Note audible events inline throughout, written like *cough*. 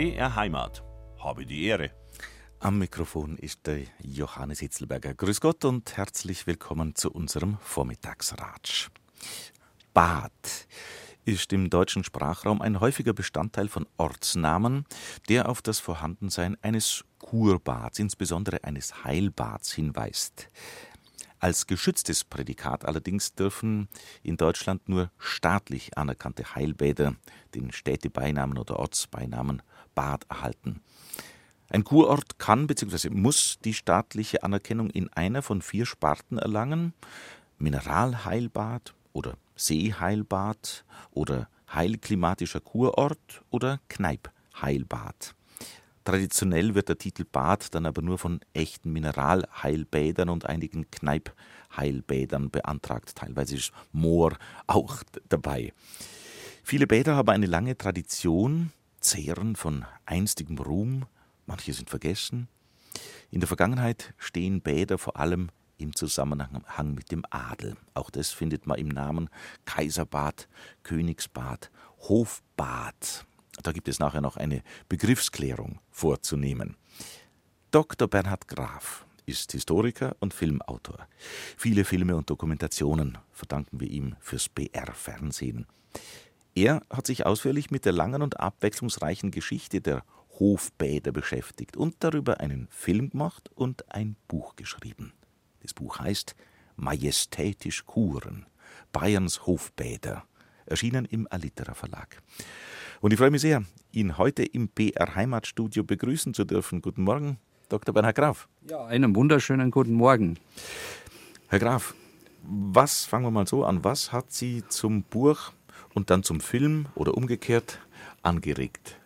BR Heimat. Habe die Ehre. Am Mikrofon ist der Johannes Hitzelberger. Grüß Gott und herzlich willkommen zu unserem Vormittagsratsch. Bad ist im deutschen Sprachraum ein häufiger Bestandteil von Ortsnamen, der auf das Vorhandensein eines Kurbads, insbesondere eines Heilbads, hinweist. Als geschütztes Prädikat allerdings dürfen in Deutschland nur staatlich anerkannte Heilbäder den Städtebeinamen oder Ortsbeinamen Bad erhalten. Ein Kurort kann bzw. muss die staatliche Anerkennung in einer von vier Sparten erlangen: Mineralheilbad oder Seeheilbad oder heilklimatischer Kurort oder Kneippheilbad. Traditionell wird der Titel Bad dann aber nur von echten Mineralheilbädern und einigen Kneippheilbädern beantragt. Teilweise ist Moor auch dabei. Viele Bäder haben eine lange Tradition, zehren von einstigem Ruhm, manche sind vergessen. In der Vergangenheit stehen Bäder vor allem im Zusammenhang mit dem Adel. Auch das findet man im Namen Kaiserbad, Königsbad, Hofbad. Da gibt es nachher noch eine Begriffsklärung vorzunehmen. Dr. Bernhard Graf ist Historiker und Filmautor. Viele Filme und Dokumentationen verdanken wir ihm fürs BR-Fernsehen. Er hat sich ausführlich mit der langen und abwechslungsreichen Geschichte der Hofbäder beschäftigt und darüber einen Film gemacht und ein Buch geschrieben. Das Buch heißt Majestätisch Kuren, Bayerns Hofbäder, erschienen im Alitera Verlag. Und ich freue mich sehr, ihn heute im BR Heimatstudio begrüßen zu dürfen. Guten Morgen, Dr. Bernhard Graf. Ja, einen wunderschönen guten Morgen. Herr Graf, was, fangen wir mal so an, was hat Sie zum Buch und dann zum Film oder umgekehrt angeregt?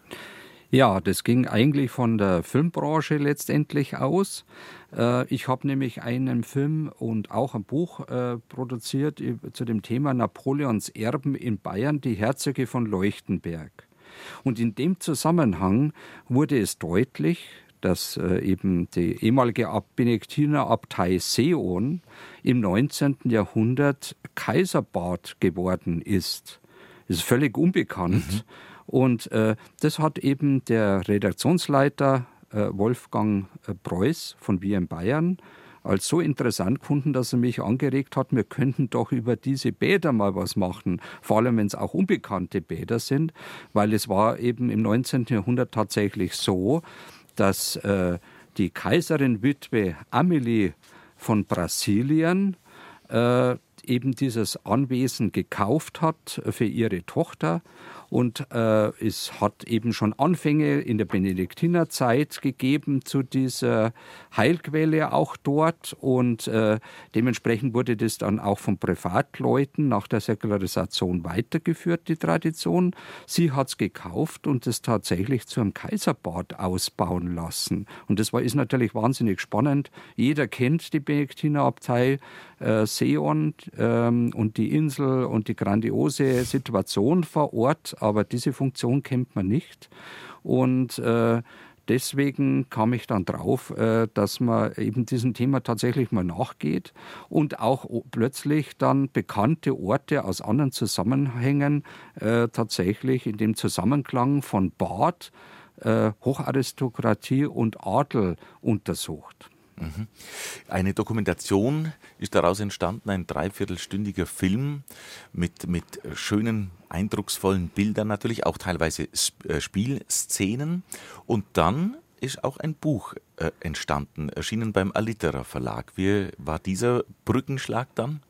Ja, das ging eigentlich von der Filmbranche letztendlich aus. Äh, ich habe nämlich einen Film und auch ein Buch äh, produziert zu dem Thema Napoleons Erben in Bayern, die Herzöge von Leuchtenberg. Und in dem Zusammenhang wurde es deutlich, dass äh, eben die ehemalige Benediktinerabtei Seon im 19. Jahrhundert Kaiserbad geworden ist. Ist völlig unbekannt. Mhm. Und äh, das hat eben der Redaktionsleiter äh, Wolfgang äh, Preuß von in Bayern als so interessant gefunden, dass er mich angeregt hat, wir könnten doch über diese Bäder mal was machen, vor allem wenn es auch unbekannte Bäder sind, weil es war eben im 19. Jahrhundert tatsächlich so, dass äh, die Kaiserin Witwe Amelie von Brasilien äh, eben dieses Anwesen gekauft hat für ihre Tochter und äh, es hat eben schon Anfänge in der Benediktinerzeit gegeben zu dieser Heilquelle auch dort. Und äh, dementsprechend wurde das dann auch von Privatleuten nach der Säkularisation weitergeführt, die Tradition. Sie hat es gekauft und es tatsächlich zu einem Kaiserbad ausbauen lassen. Und das war, ist natürlich wahnsinnig spannend. Jeder kennt die Benediktinerabtei äh, Seon ähm, und die Insel und die grandiose Situation vor Ort aber diese Funktion kennt man nicht. Und äh, deswegen kam ich dann drauf, äh, dass man eben diesem Thema tatsächlich mal nachgeht und auch plötzlich dann bekannte Orte aus anderen Zusammenhängen äh, tatsächlich in dem Zusammenklang von Bad, äh, Hocharistokratie und Adel untersucht. Eine Dokumentation ist daraus entstanden, ein dreiviertelstündiger Film mit, mit schönen, eindrucksvollen Bildern, natürlich auch teilweise äh, Spielszenen. Und dann ist auch ein Buch äh, entstanden, erschienen beim Alitera Verlag. Wie war dieser Brückenschlag dann?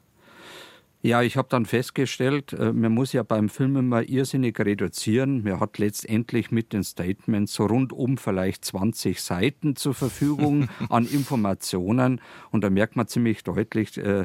Ja, ich habe dann festgestellt, äh, man muss ja beim Film immer irrsinnig reduzieren. Man hat letztendlich mit den Statements so rundum vielleicht 20 Seiten zur Verfügung *laughs* an Informationen. Und da merkt man ziemlich deutlich, äh,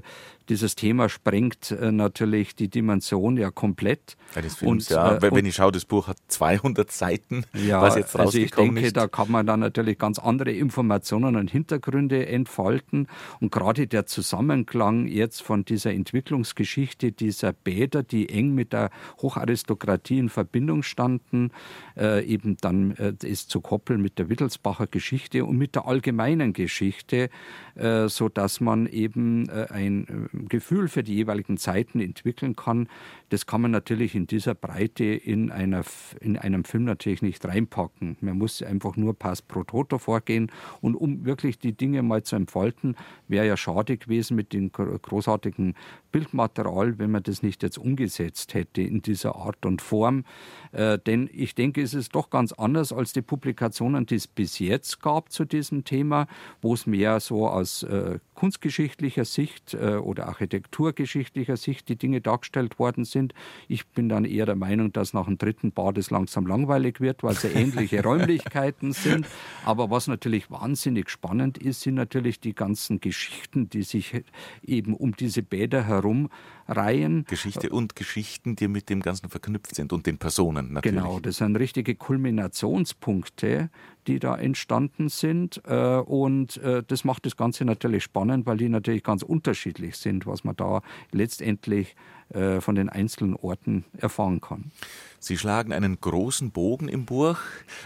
dieses Thema sprengt äh, natürlich die Dimension ja komplett. Ja, des Films, und, ja. Äh, wenn ich schaue, das Buch hat 200 Seiten, ja, was jetzt also ich denke, ist. da kann man dann natürlich ganz andere Informationen und Hintergründe entfalten. Und gerade der Zusammenklang jetzt von dieser Entwicklungsgeschichte dieser Bäder, die eng mit der Hocharistokratie in Verbindung standen, äh, eben dann äh, ist zu koppeln mit der Wittelsbacher Geschichte und mit der allgemeinen Geschichte, äh, so dass man eben äh, ein Gefühl für die jeweiligen Zeiten entwickeln kann, das kann man natürlich in dieser Breite in, einer, in einem Film natürlich nicht reinpacken. Man muss einfach nur pass pro toto vorgehen und um wirklich die Dinge mal zu entfalten, wäre ja schade gewesen mit dem großartigen Bildmaterial, wenn man das nicht jetzt umgesetzt hätte in dieser Art und Form. Äh, denn ich denke, es ist doch ganz anders als die Publikationen, die es bis jetzt gab zu diesem Thema, wo es mehr so aus äh, kunstgeschichtlicher Sicht äh, oder architekturgeschichtlicher Sicht die Dinge dargestellt worden sind. Ich bin dann eher der Meinung, dass nach dem dritten Bad es langsam langweilig wird, weil es ja ähnliche *laughs* Räumlichkeiten sind. Aber was natürlich wahnsinnig spannend ist, sind natürlich die ganzen Geschichten, die sich eben um diese Bäder herum reihen. Geschichte und Geschichten, die mit dem Ganzen verknüpft sind und den Personen natürlich. Genau, das sind richtige Kulminationspunkte, die da entstanden sind. Äh, und äh, das macht das Ganze natürlich spannend, weil die natürlich ganz unterschiedlich sind, was man da letztendlich äh, von den einzelnen Orten erfahren kann. Sie schlagen einen großen Bogen im Buch,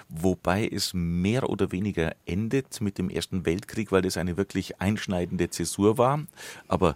wobei es mehr oder weniger endet mit dem Ersten Weltkrieg, weil das eine wirklich einschneidende Zäsur war. Aber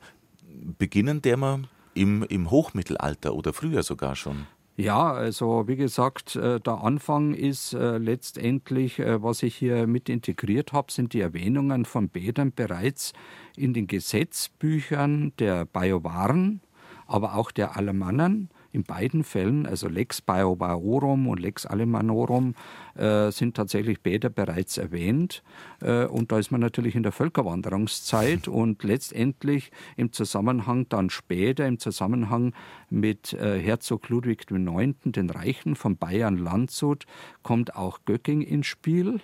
beginnen der mal im, im Hochmittelalter oder früher sogar schon? Ja, also wie gesagt, äh, der Anfang ist äh, letztendlich, äh, was ich hier mit integriert habe, sind die Erwähnungen von Bädern bereits in den Gesetzbüchern der Bajuwaren, aber auch der Alemannen in beiden Fällen, also Lex Baiobaorum und Lex Alemanorum, äh, sind tatsächlich Bäder bereits erwähnt. Äh, und da ist man natürlich in der Völkerwanderungszeit *laughs* und letztendlich im Zusammenhang dann später, im Zusammenhang mit äh, Herzog Ludwig IX., den Reichen von Bayern-Landshut, kommt auch Göcking ins Spiel.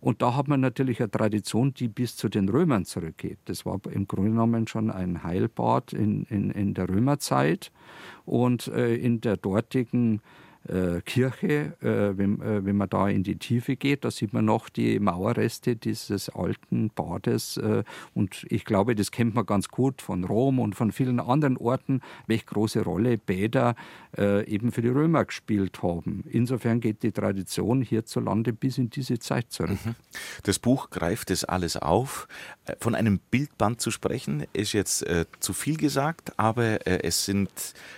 Und da hat man natürlich eine Tradition, die bis zu den Römern zurückgeht. Das war im Grunde genommen schon ein Heilbad in, in, in der Römerzeit. Und äh, in der dortigen Kirche, äh, wenn, äh, wenn man da in die Tiefe geht, da sieht man noch die Mauerreste dieses alten Bades. Äh, und ich glaube, das kennt man ganz gut von Rom und von vielen anderen Orten, welche große Rolle Bäder äh, eben für die Römer gespielt haben. Insofern geht die Tradition hierzulande bis in diese Zeit zurück. Mhm. Das Buch greift das alles auf. Äh, von einem Bildband zu sprechen, ist jetzt zu viel gesagt, aber es sind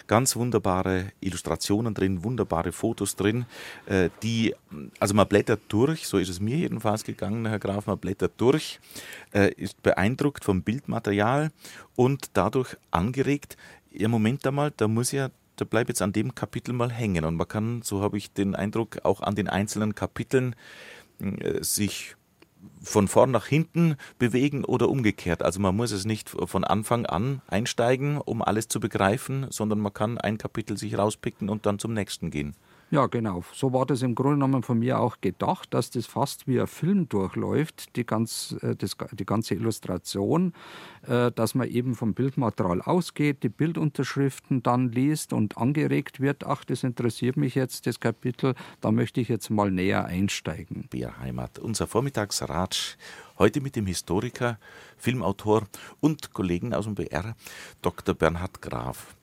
ganz wunderbare Illustrationen drin, wunderbare wunderbare Fotos drin, äh, die, also man blättert durch, so ist es mir jedenfalls gegangen, Herr Graf, man blättert durch, äh, ist beeindruckt vom Bildmaterial und dadurch angeregt, ja Moment einmal, da muss ja da bleibt jetzt an dem Kapitel mal hängen. Und man kann, so habe ich den Eindruck, auch an den einzelnen Kapiteln äh, sich von vorn nach hinten bewegen oder umgekehrt. Also man muss es nicht von Anfang an einsteigen, um alles zu begreifen, sondern man kann ein Kapitel sich rauspicken und dann zum nächsten gehen. Ja, genau. So war das im Grunde genommen von mir auch gedacht, dass das fast wie ein Film durchläuft, die, ganz, äh, das, die ganze Illustration, äh, dass man eben vom Bildmaterial ausgeht, die Bildunterschriften dann liest und angeregt wird, ach, das interessiert mich jetzt, das Kapitel, da möchte ich jetzt mal näher einsteigen. Bierheimat, unser Vormittagsratsch, heute mit dem Historiker, Filmautor und Kollegen aus dem BR, Dr. Bernhard Graf.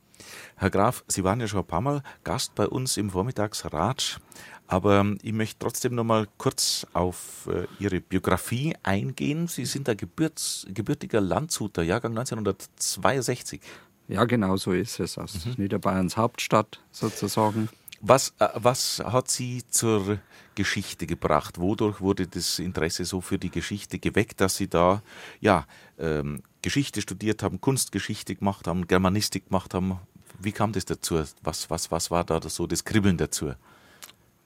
Herr Graf, Sie waren ja schon ein paar Mal Gast bei uns im Vormittagsrat, aber ich möchte trotzdem noch mal kurz auf äh, Ihre Biografie eingehen. Sie sind ein Gebürts, gebürtiger Landshuter, Jahrgang 1962. Ja, genau so ist es. Aus mhm. Niederbayerns Hauptstadt sozusagen. Was, äh, was hat Sie zur Geschichte gebracht? Wodurch wurde das Interesse so für die Geschichte geweckt, dass Sie da ja, ähm, Geschichte studiert haben, Kunstgeschichte gemacht haben, Germanistik gemacht haben? Wie kam das dazu? Was, was, was war da so das Kribbeln dazu?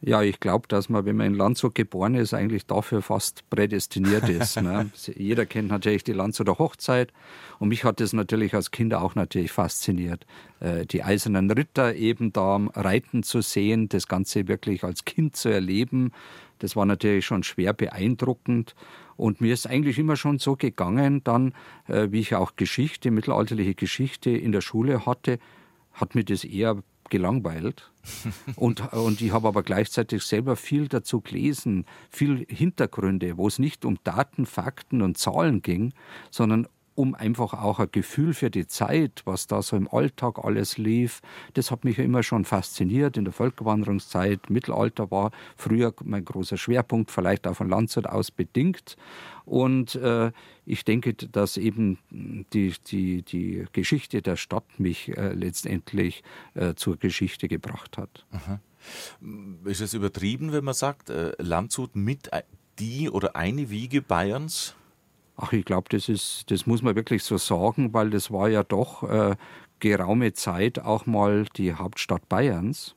Ja, ich glaube, dass man, wenn man in Landshut geboren ist, eigentlich dafür fast prädestiniert ist. ne? *laughs* Jeder kennt natürlich die Landshuter Hochzeit und mich hat das natürlich als Kind auch natürlich fasziniert. Äh, die eisernen Ritter eben da reiten zu sehen, das Ganze wirklich als Kind zu erleben, das war natürlich schon schwer beeindruckend. Und mir ist eigentlich immer schon so gegangen, dann, äh, wie ich auch Geschichte, mittelalterliche Geschichte in der Schule hatte, hat mir das eher gelangweilt. *laughs* und, und ich habe aber gleichzeitig selber viel dazu gelesen, viel Hintergründe, wo es nicht um Daten, Fakten und Zahlen ging, sondern um einfach auch ein Gefühl für die Zeit, was da so im Alltag alles lief. Das hat mich ja immer schon fasziniert. In der Völkerwanderungszeit, Mittelalter war früher mein großer Schwerpunkt, vielleicht auch von Landshut aus bedingt. Und äh, ich denke, dass eben die, die, die Geschichte der Stadt mich äh, letztendlich äh, zur Geschichte gebracht hat. Aha. Ist es übertrieben, wenn man sagt, äh, Landshut mit die oder eine Wiege Bayerns? Ach, ich glaube, das ist, das muss man wirklich so sagen, weil das war ja doch äh, geraume Zeit auch mal die Hauptstadt Bayerns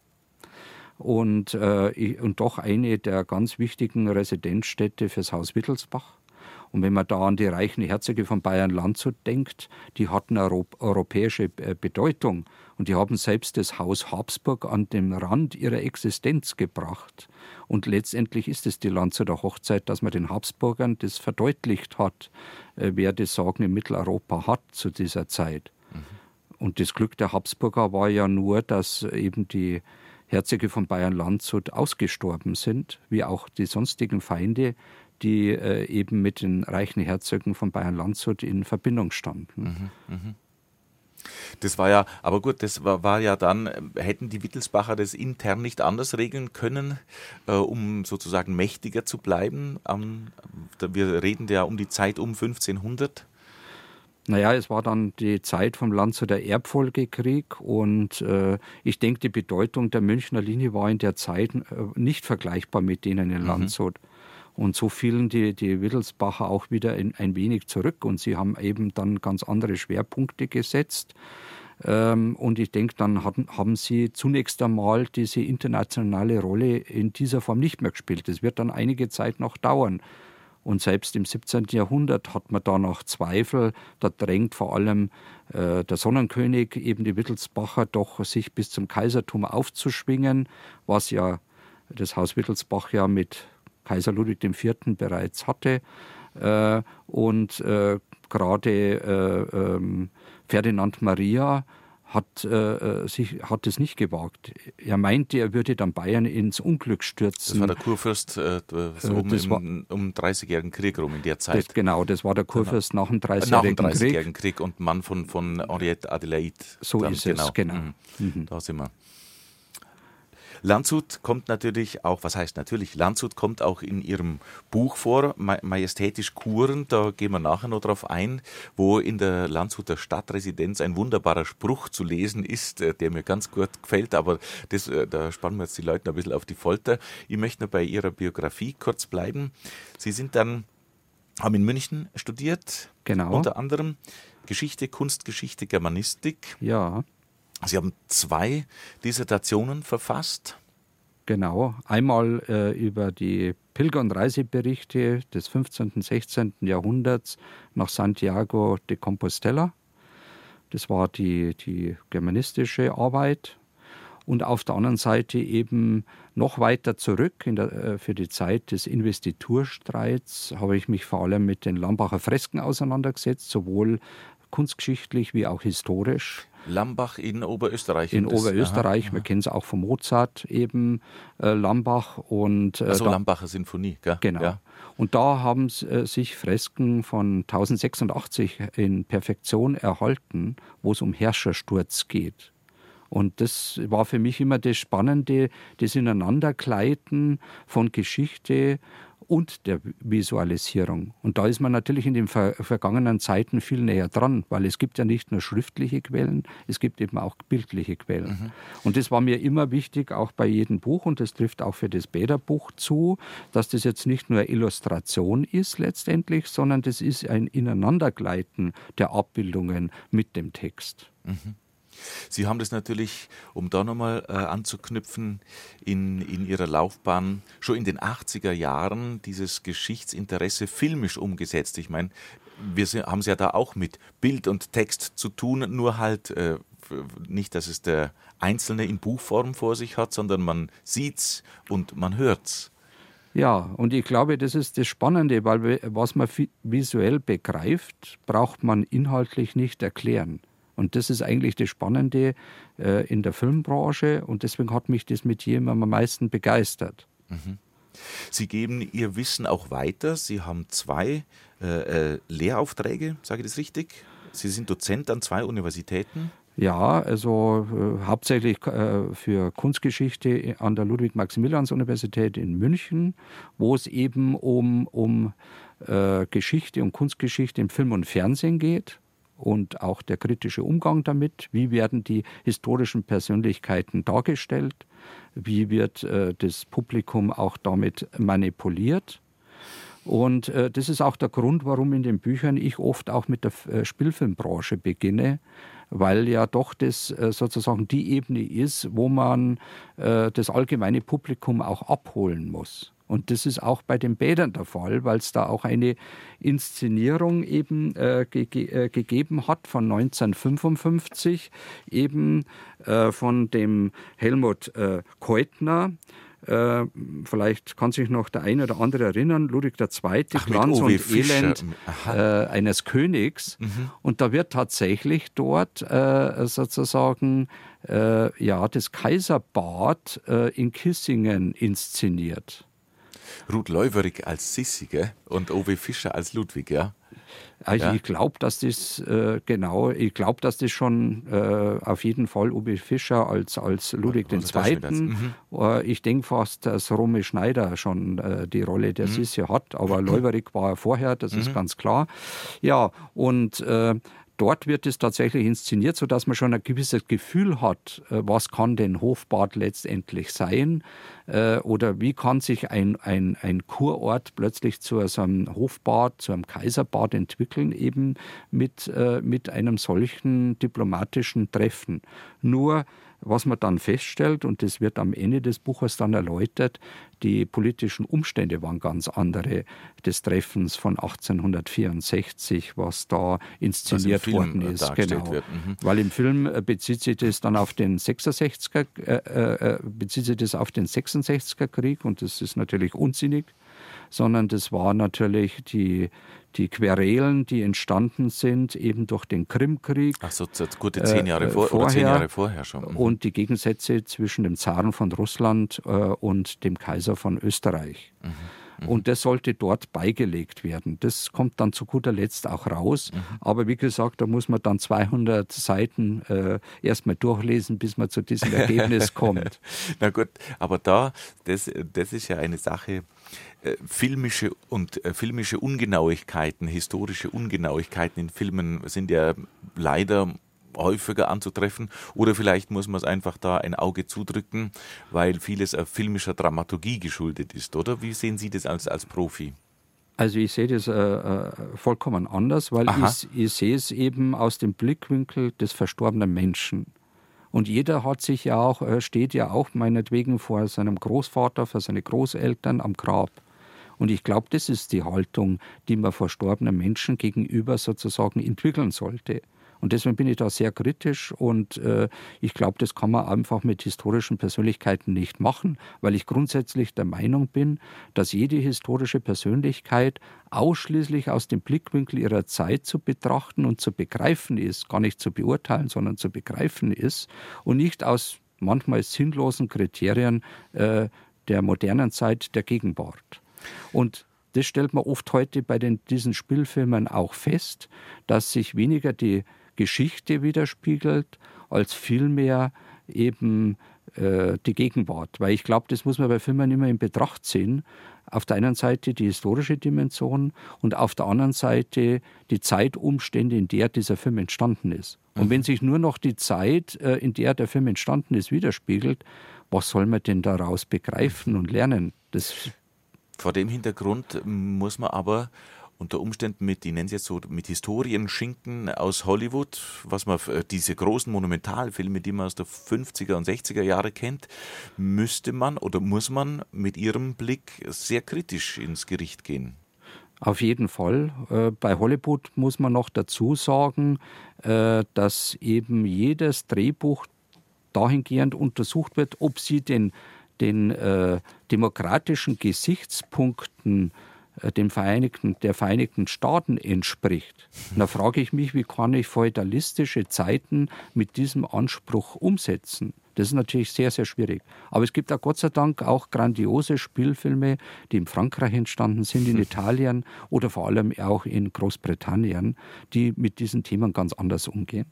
und, äh, und doch eine der ganz wichtigen Residenzstädte fürs Haus Wittelsbach. Und wenn man da an die reichen Herzöge von Bayern-Landshut denkt, die hatten europäische äh, Bedeutung und die haben selbst das Haus Habsburg an den Rand ihrer Existenz gebracht. Und letztendlich ist es die Landshuter Hochzeit, dass man den Habsburgern das verdeutlicht hat, äh, wer das Sagen in Mitteleuropa hat zu dieser Zeit. Mhm. Und das Glück der Habsburger war ja nur, dass eben die Herzöge von Bayern-Landshut ausgestorben sind, wie auch die sonstigen Feinde, die äh, eben mit den reichen Herzögen von Bayern-Landshut in Verbindung standen. Mhm, mh. Das war ja, aber gut, das war, war, ja dann, hätten die Wittelsbacher das intern nicht anders regeln können, äh, um sozusagen mächtiger zu bleiben? Ähm, wir reden ja um die Zeit um 1500. Naja, es war dann die Zeit vom Landshuter Erbfolgekrieg und äh, ich denke, die Bedeutung der Münchner Linie war in der Zeit äh, nicht vergleichbar mit denen in mhm. Und so fielen die, die Wittelsbacher auch wieder ein, ein wenig zurück und sie haben eben dann ganz andere Schwerpunkte gesetzt. Ähm, und ich denke, dann haben sie zunächst einmal diese internationale Rolle in dieser Form nicht mehr gespielt. Das wird dann einige Zeit noch dauern. Und selbst im 17. Jahrhundert hat man da noch Zweifel. Da drängt vor allem äh, der Sonnenkönig, eben die Wittelsbacher, doch sich bis zum Kaisertum aufzuschwingen, was ja das Haus Wittelsbach ja mit Kaiser Ludwig IV. bereits hatte. Äh, und äh, gerade äh, ähm, Ferdinand Maria hat, äh, sich, hat es nicht gewagt. Er meinte, er würde dann Bayern ins Unglück stürzen. Das war der Kurfürst äh, so um, das war, im, um 30-jährigen Krieg rum in der Zeit. Das, genau, das war der Kurfürst nach dem 30-jährigen Krieg. 30 Krieg. und Mann von, von Henriette Adelaide. So dann, ist genau. es, genau. Mhm. Mhm. Da sind wir. Landshut kommt natürlich auch, was heißt natürlich, Landshut kommt auch in ihrem Buch vor, Majestätisch Kuren, da gehen wir nachher noch drauf ein, wo in der Landshuter Stadtresidenz ein wunderbarer Spruch zu lesen ist, äh, der mir ganz gut gefällt, aber das, äh, da spannen wir jetzt die Leute ein bisschen auf die Folter. Ich möchte nur bei Ihrer Biografie kurz bleiben. Sie sind dann, haben in München studiert, genau. unter anderem Geschichte, Kunstgeschichte, Germanistik. Ja. Sie haben zwei Dissertationen verfasst. Genau, einmal äh, über die Pilger- und Reiseberichte des 15. und 16. Jahrhunderts nach Santiago de Compostela. Das war die, die germanistische Arbeit. Und auf der anderen Seite eben noch weiter zurück der, äh, für die Zeit des Investiturstreits habe ich mich vor allem mit den Lambacher Fresken auseinandergesetzt, sowohl kunstgeschichtlich wie auch historisch. Lambach in Oberösterreich. In Oberösterreich, aha, wir kennen es auch von Mozart eben, äh, Lambach und. Äh, also da, Lambacher Sinfonie, gell? Genau. Ja. Und da haben äh, sich Fresken von 1086 in Perfektion erhalten, wo es um Herrschersturz geht. Und das war für mich immer das Spannende, das Ineinandergleiten von Geschichte und der Visualisierung. Und da ist man natürlich in den ver vergangenen Zeiten viel näher dran, weil es gibt ja nicht nur schriftliche Quellen, es gibt eben auch bildliche Quellen. Mhm. Und das war mir immer wichtig, auch bei jedem Buch, und das trifft auch für das Bäderbuch zu, dass das jetzt nicht nur Illustration ist letztendlich, sondern das ist ein Ineinandergleiten der Abbildungen mit dem Text. Mhm. Sie haben das natürlich, um da nochmal äh, anzuknüpfen, in, in Ihrer Laufbahn schon in den 80er Jahren dieses Geschichtsinteresse filmisch umgesetzt. Ich meine, wir haben es ja da auch mit Bild und Text zu tun, nur halt äh, nicht, dass es der Einzelne in Buchform vor sich hat, sondern man sieht's und man hört's. Ja, und ich glaube, das ist das Spannende, weil was man visuell begreift, braucht man inhaltlich nicht erklären. Und das ist eigentlich das Spannende äh, in der Filmbranche und deswegen hat mich das mit jedem am meisten begeistert. Mhm. Sie geben Ihr Wissen auch weiter. Sie haben zwei äh, äh, Lehraufträge, sage ich das richtig? Sie sind Dozent an zwei Universitäten. Ja, also äh, hauptsächlich äh, für Kunstgeschichte an der Ludwig-Maximilians-Universität in München, wo es eben um, um äh, Geschichte und Kunstgeschichte im Film und Fernsehen geht und auch der kritische Umgang damit. Wie werden die historischen Persönlichkeiten dargestellt? Wie wird äh, das Publikum auch damit manipuliert? Und äh, das ist auch der Grund, warum in den Büchern ich oft auch mit der äh, Spielfilmbranche beginne, weil ja doch das äh, sozusagen die Ebene ist, wo man äh, das allgemeine Publikum auch abholen muss. Und das ist auch bei den Bädern der Fall, weil es da auch eine Inszenierung eben äh, ge äh, gegeben hat von 1955, eben äh, von dem Helmut äh, Keutner. Äh, vielleicht kann sich noch der eine oder andere erinnern, Ludwig II., Ach, Glanz und Fischer. Elend äh, eines Königs. Mhm. Und da wird tatsächlich dort sozusagen ja, das Kaiserbad in Kissingen inszeniert. Ruth Leuwerig als Sissi gell? und Owe Fischer als Ludwig, ja? Also ja. ich glaube, dass das äh, genau, ich glaube, dass das schon äh, auf jeden Fall Uwe Fischer als, als Ludwig II. Mhm. Äh, ich denke fast, dass Romy Schneider schon äh, die Rolle der mhm. Sissi hat, aber Leuwerig war vorher, das mhm. ist ganz klar. Ja, und äh, dort wird es tatsächlich inszeniert, sodass man schon ein gewisses Gefühl hat, äh, was kann denn Hofbad letztendlich sein äh, oder wie kann sich ein, ein, ein Kurort plötzlich zu so einem Hofbad, zu einem Kaiserbad entwickeln, eben mit, äh, mit einem solchen diplomatischen Treffen. Nur was man dann feststellt, und das wird am Ende des Buches dann erläutert, die politischen Umstände waren ganz andere des Treffens von 1864, was da inszeniert worden ist. Genau. Mhm. Weil im Film äh, bezieht sich das dann auf den 66er, äh, äh, äh, bezieht sich das auf den 66er Krieg und das ist natürlich unsinnig sondern das war natürlich die, die Querelen, die entstanden sind, eben durch den Krimkrieg. Ach so, gute zehn Jahre äh, vor, vorher, zehn Jahre vorher schon. Mhm. Und die Gegensätze zwischen dem Zaren von Russland äh, und dem Kaiser von Österreich. Mhm. Mhm. Und das sollte dort beigelegt werden. Das kommt dann zu guter Letzt auch raus. Mhm. Aber wie gesagt, da muss man dann 200 Seiten äh, erstmal durchlesen, bis man zu diesem Ergebnis *laughs* kommt. Na gut, aber da, das, das ist ja eine Sache, äh, filmische und äh, filmische Ungenauigkeiten, historische Ungenauigkeiten in Filmen sind ja leider häufiger anzutreffen. Oder vielleicht muss man es einfach da ein Auge zudrücken, weil vieles auf filmischer Dramaturgie geschuldet ist, oder? Wie sehen Sie das als, als Profi? Also ich sehe das äh, äh vollkommen anders, weil ich, ich, sehe es eben aus dem Blickwinkel des verstorbenen Menschen. Und jeder hat sich ja auch, äh, steht ja auch meinetwegen vor seinem Großvater, vor seinen Großeltern am Grab. Und ich glaube, das ist die Haltung, die man verstorbenen Menschen gegenüber sozusagen entwickeln sollte. Und deswegen bin ich da sehr kritisch und äh, ich glaube, das kann man einfach mit historischen Persönlichkeiten nicht machen, weil ich grundsätzlich der Meinung bin, dass jede historische Persönlichkeit ausschließlich aus dem Blickwinkel ihrer Zeit zu betrachten und zu begreifen ist, gar nicht zu beurteilen, sondern zu begreifen ist und nicht aus manchmal sinnlosen Kriterien äh, der modernen Zeit der Gegenwart. Und das stellt man oft heute bei den, diesen Spielfilmen auch fest, dass sich weniger die Geschichte widerspiegelt, als vielmehr eben äh, die Gegenwart. Weil ich glaube, das muss man bei Filmen immer in Betracht ziehen. Auf der einen Seite die historische Dimension und auf der anderen Seite die Zeitumstände, in der dieser Film entstanden ist. Und mhm. wenn sich nur noch die Zeit, äh, in der der Film entstanden ist, widerspiegelt, was soll man denn daraus begreifen und lernen? Das Vor dem Hintergrund muss man aber unter Umständen mit, ich nenne es jetzt so, mit Historienschinken aus Hollywood, was man, äh, diese großen Monumentalfilme, die man aus der 50er und 60er Jahre kennt, müsste man oder muss man mit ihrem Blick sehr kritisch ins Gericht gehen. Auf jeden Fall. Äh, bei Hollywood muss man noch dazu sagen, äh, dass eben jedes Drehbuch dahingehend untersucht wird, ob sie den, den demokratischen Gesichtspunkten äh, dem Vereinigten, der Vereinigten Staaten entspricht. *laughs* Und da frage ich mich, wie kann ich feudalistische Zeiten mit diesem Anspruch umsetzen? Das ist natürlich sehr, sehr schwierig. Aber es gibt auch Gott sei Dank auch grandiose Spielfilme, die in Frankreich entstanden sind, in *laughs* Italien oder vor allem auch in Großbritannien, die mit diesen Themen ganz anders umgehen.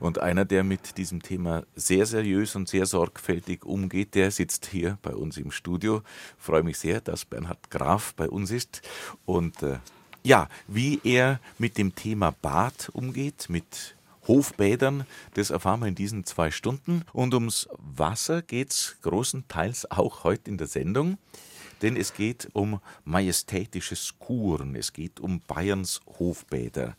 Und einer, der mit diesem Thema sehr seriös und sehr sorgfältig umgeht, der sitzt hier bei uns im Studio. Ich freue mich sehr, dass Bernhard Graf bei uns ist. Und äh, ja, wie er mit dem Thema Bad umgeht, mit Hofbädern, das erfahren wir in diesen zwei Stunden. Und ums Wasser geht es großenteils auch heute in der Sendung denn es geht um majestätische Skuren, es geht um Bayerns Hofbäder.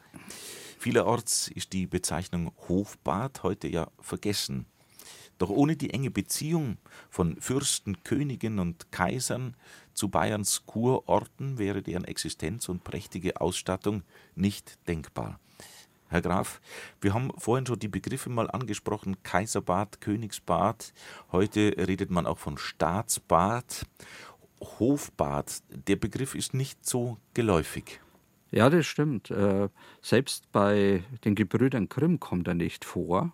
Vielerorts ist die Bezeichnung Hofbad heute ja vergessen. Doch ohne die enge Beziehung von Fürsten, Königen und Kaisern zu Bayerns Kurorten wäre deren Existenz und prächtige Ausstattung nicht denkbar. Herr Graf, wir haben vorhin schon die Begriffe mal angesprochen, Kaiserbad, Königsbad, heute redet man auch von Staatsbad, Hofbad, der Begriff ist nicht so geläufig. Ja, das stimmt. Äh, selbst bei den Gebrüdern Grimm kommt er nicht vor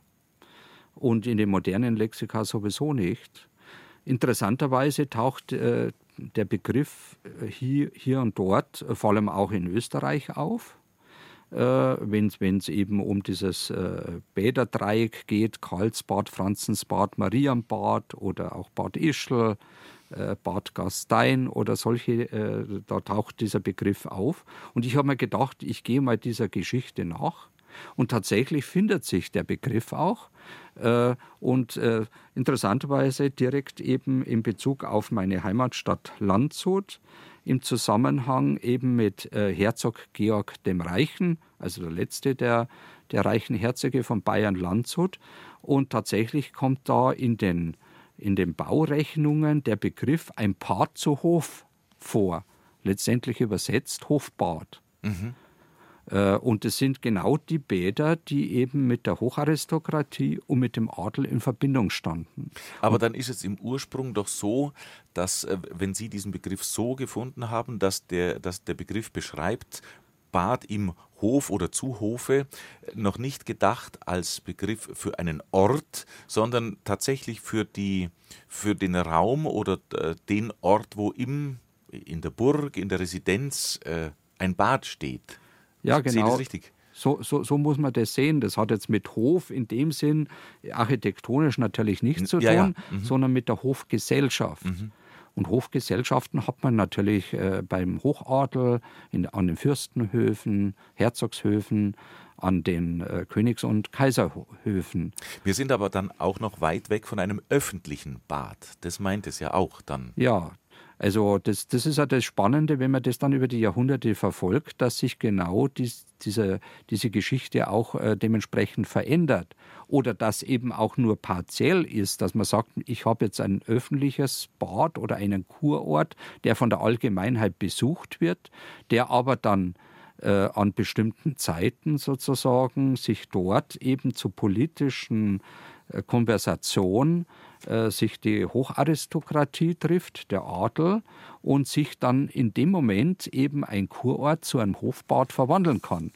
und in den modernen Lexika sowieso nicht. Interessanterweise taucht äh, der Begriff äh, hier, hier und dort, vor allem auch in Österreich, auf. Wenn es eben um dieses Bäderdreieck geht, Karlsbad, Franzensbad, Marienbad oder auch Bad Ischl, äh, Bad Gastein oder solche, äh, da taucht dieser Begriff auf. Und ich habe mir gedacht, ich gehe mal dieser Geschichte nach. Und tatsächlich findet sich der Begriff auch. Äh, und interessanterweise direkt eben in Bezug auf meine Heimatstadt Landshut im Zusammenhang eben mit Herzog Georg dem Reichen, also der letzte der, der reichen Herzöge von Bayern-Landshut. Und tatsächlich kommt da in den in den Baurechnungen der Begriff ein Bad zu Hof vor. Letztendlich übersetzt Hofbad. Mhm. Äh, und es sind genau die Bäder, die eben mit der Hocharistokratie und mit dem Adel in Verbindung standen. Aber dann ist es im Ursprung doch so, dass, äh, wenn Sie diesen Begriff so gefunden haben, dass der, dass der Begriff beschreibt, Bad im Hof oder zu Hofe noch nicht gedacht als Begriff für einen Ort, sondern tatsächlich für, die, für den Raum oder äh, den Ort, wo im, in der Burg, in der Residenz äh, ein Bad steht. Ja, genau. Sehe das richtig? So, so, so, muss man das sehen. Das hat jetzt mit Hof in dem Sinn architektonisch natürlich nichts zu tun, ja, ja. Mhm. sondern mit der Hofgesellschaft. Mhm. Und Hofgesellschaften hat man natürlich äh, beim Hochadel, in, an den Fürstenhöfen, Herzogshöfen, an den äh, Königs- und Kaiserhöfen. Wir sind aber dann auch noch weit weg von einem öffentlichen Bad. Das meint es ja auch dann. Ja, also das, das ist ja das Spannende, wenn man das dann über die Jahrhunderte verfolgt, dass sich genau dies, diese, diese Geschichte auch äh, dementsprechend verändert. Oder dass eben auch nur partiell ist, dass man sagt, ich habe jetzt ein öffentliches Bad oder einen Kurort, der von der Allgemeinheit besucht wird, der aber dann äh, an bestimmten Zeiten sozusagen sich dort eben zu politischen äh, Konversation äh, sich die Hocharistokratie trifft, der Adel, und sich dann in dem Moment eben ein Kurort zu einem Hofbad verwandeln kann.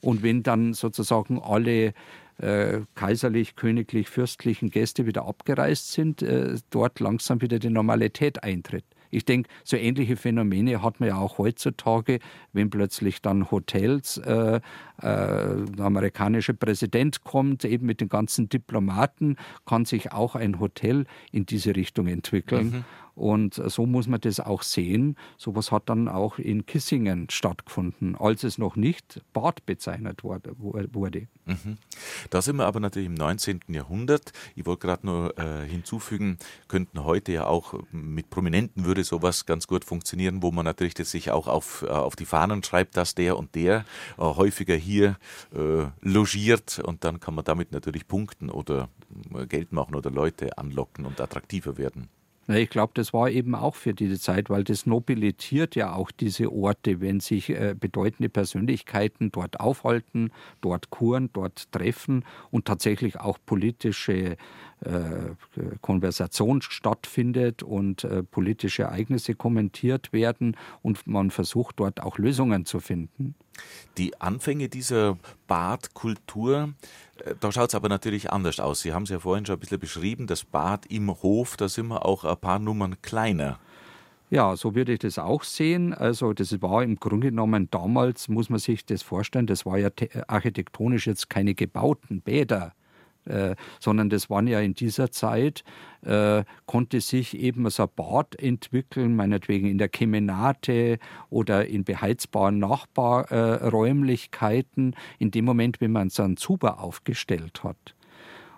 Und wenn dann sozusagen alle äh, kaiserlich, königlich, fürstlichen Gäste wieder abgereist sind, äh, dort langsam wieder die Normalität eintritt. Ich denke, so ähnliche Phänomene hat man ja auch heutzutage, wenn plötzlich dann Hotels, äh, äh, der amerikanische Präsident kommt, eben mit den ganzen Diplomaten, kann sich auch ein Hotel in diese Richtung entwickeln. Mhm. Und so muss man das auch sehen. Sowas hat dann auch in Kissingen stattgefunden, als es noch nicht Bad bezeichnet wurde. Mhm. Da sind wir aber natürlich im 19. Jahrhundert. Ich wollte gerade nur äh, hinzufügen, könnten heute ja auch mit Prominenten würde sowas ganz gut funktionieren, wo man natürlich das sich auch auf, äh, auf die Fahnen schreibt, dass der und der äh, häufiger hier äh, logiert und dann kann man damit natürlich punkten oder äh, Geld machen oder Leute anlocken und attraktiver werden. Ich glaube, das war eben auch für diese Zeit, weil das nobilitiert ja auch diese Orte, wenn sich äh, bedeutende Persönlichkeiten dort aufhalten, dort kuren, dort treffen und tatsächlich auch politische Konversation stattfindet und politische Ereignisse kommentiert werden und man versucht dort auch Lösungen zu finden. Die Anfänge dieser Badkultur, da schaut es aber natürlich anders aus. Sie haben es ja vorhin schon ein bisschen beschrieben, das Bad im Hof, da sind wir auch ein paar Nummern kleiner. Ja, so würde ich das auch sehen. Also das war im Grunde genommen damals, muss man sich das vorstellen, das war ja architektonisch jetzt keine gebauten Bäder. Äh, sondern das waren ja in dieser Zeit, äh, konnte sich eben so ein Bad entwickeln, meinetwegen in der Kemenate oder in beheizbaren Nachbarräumlichkeiten, in dem Moment, wenn man so einen Zuber aufgestellt hat.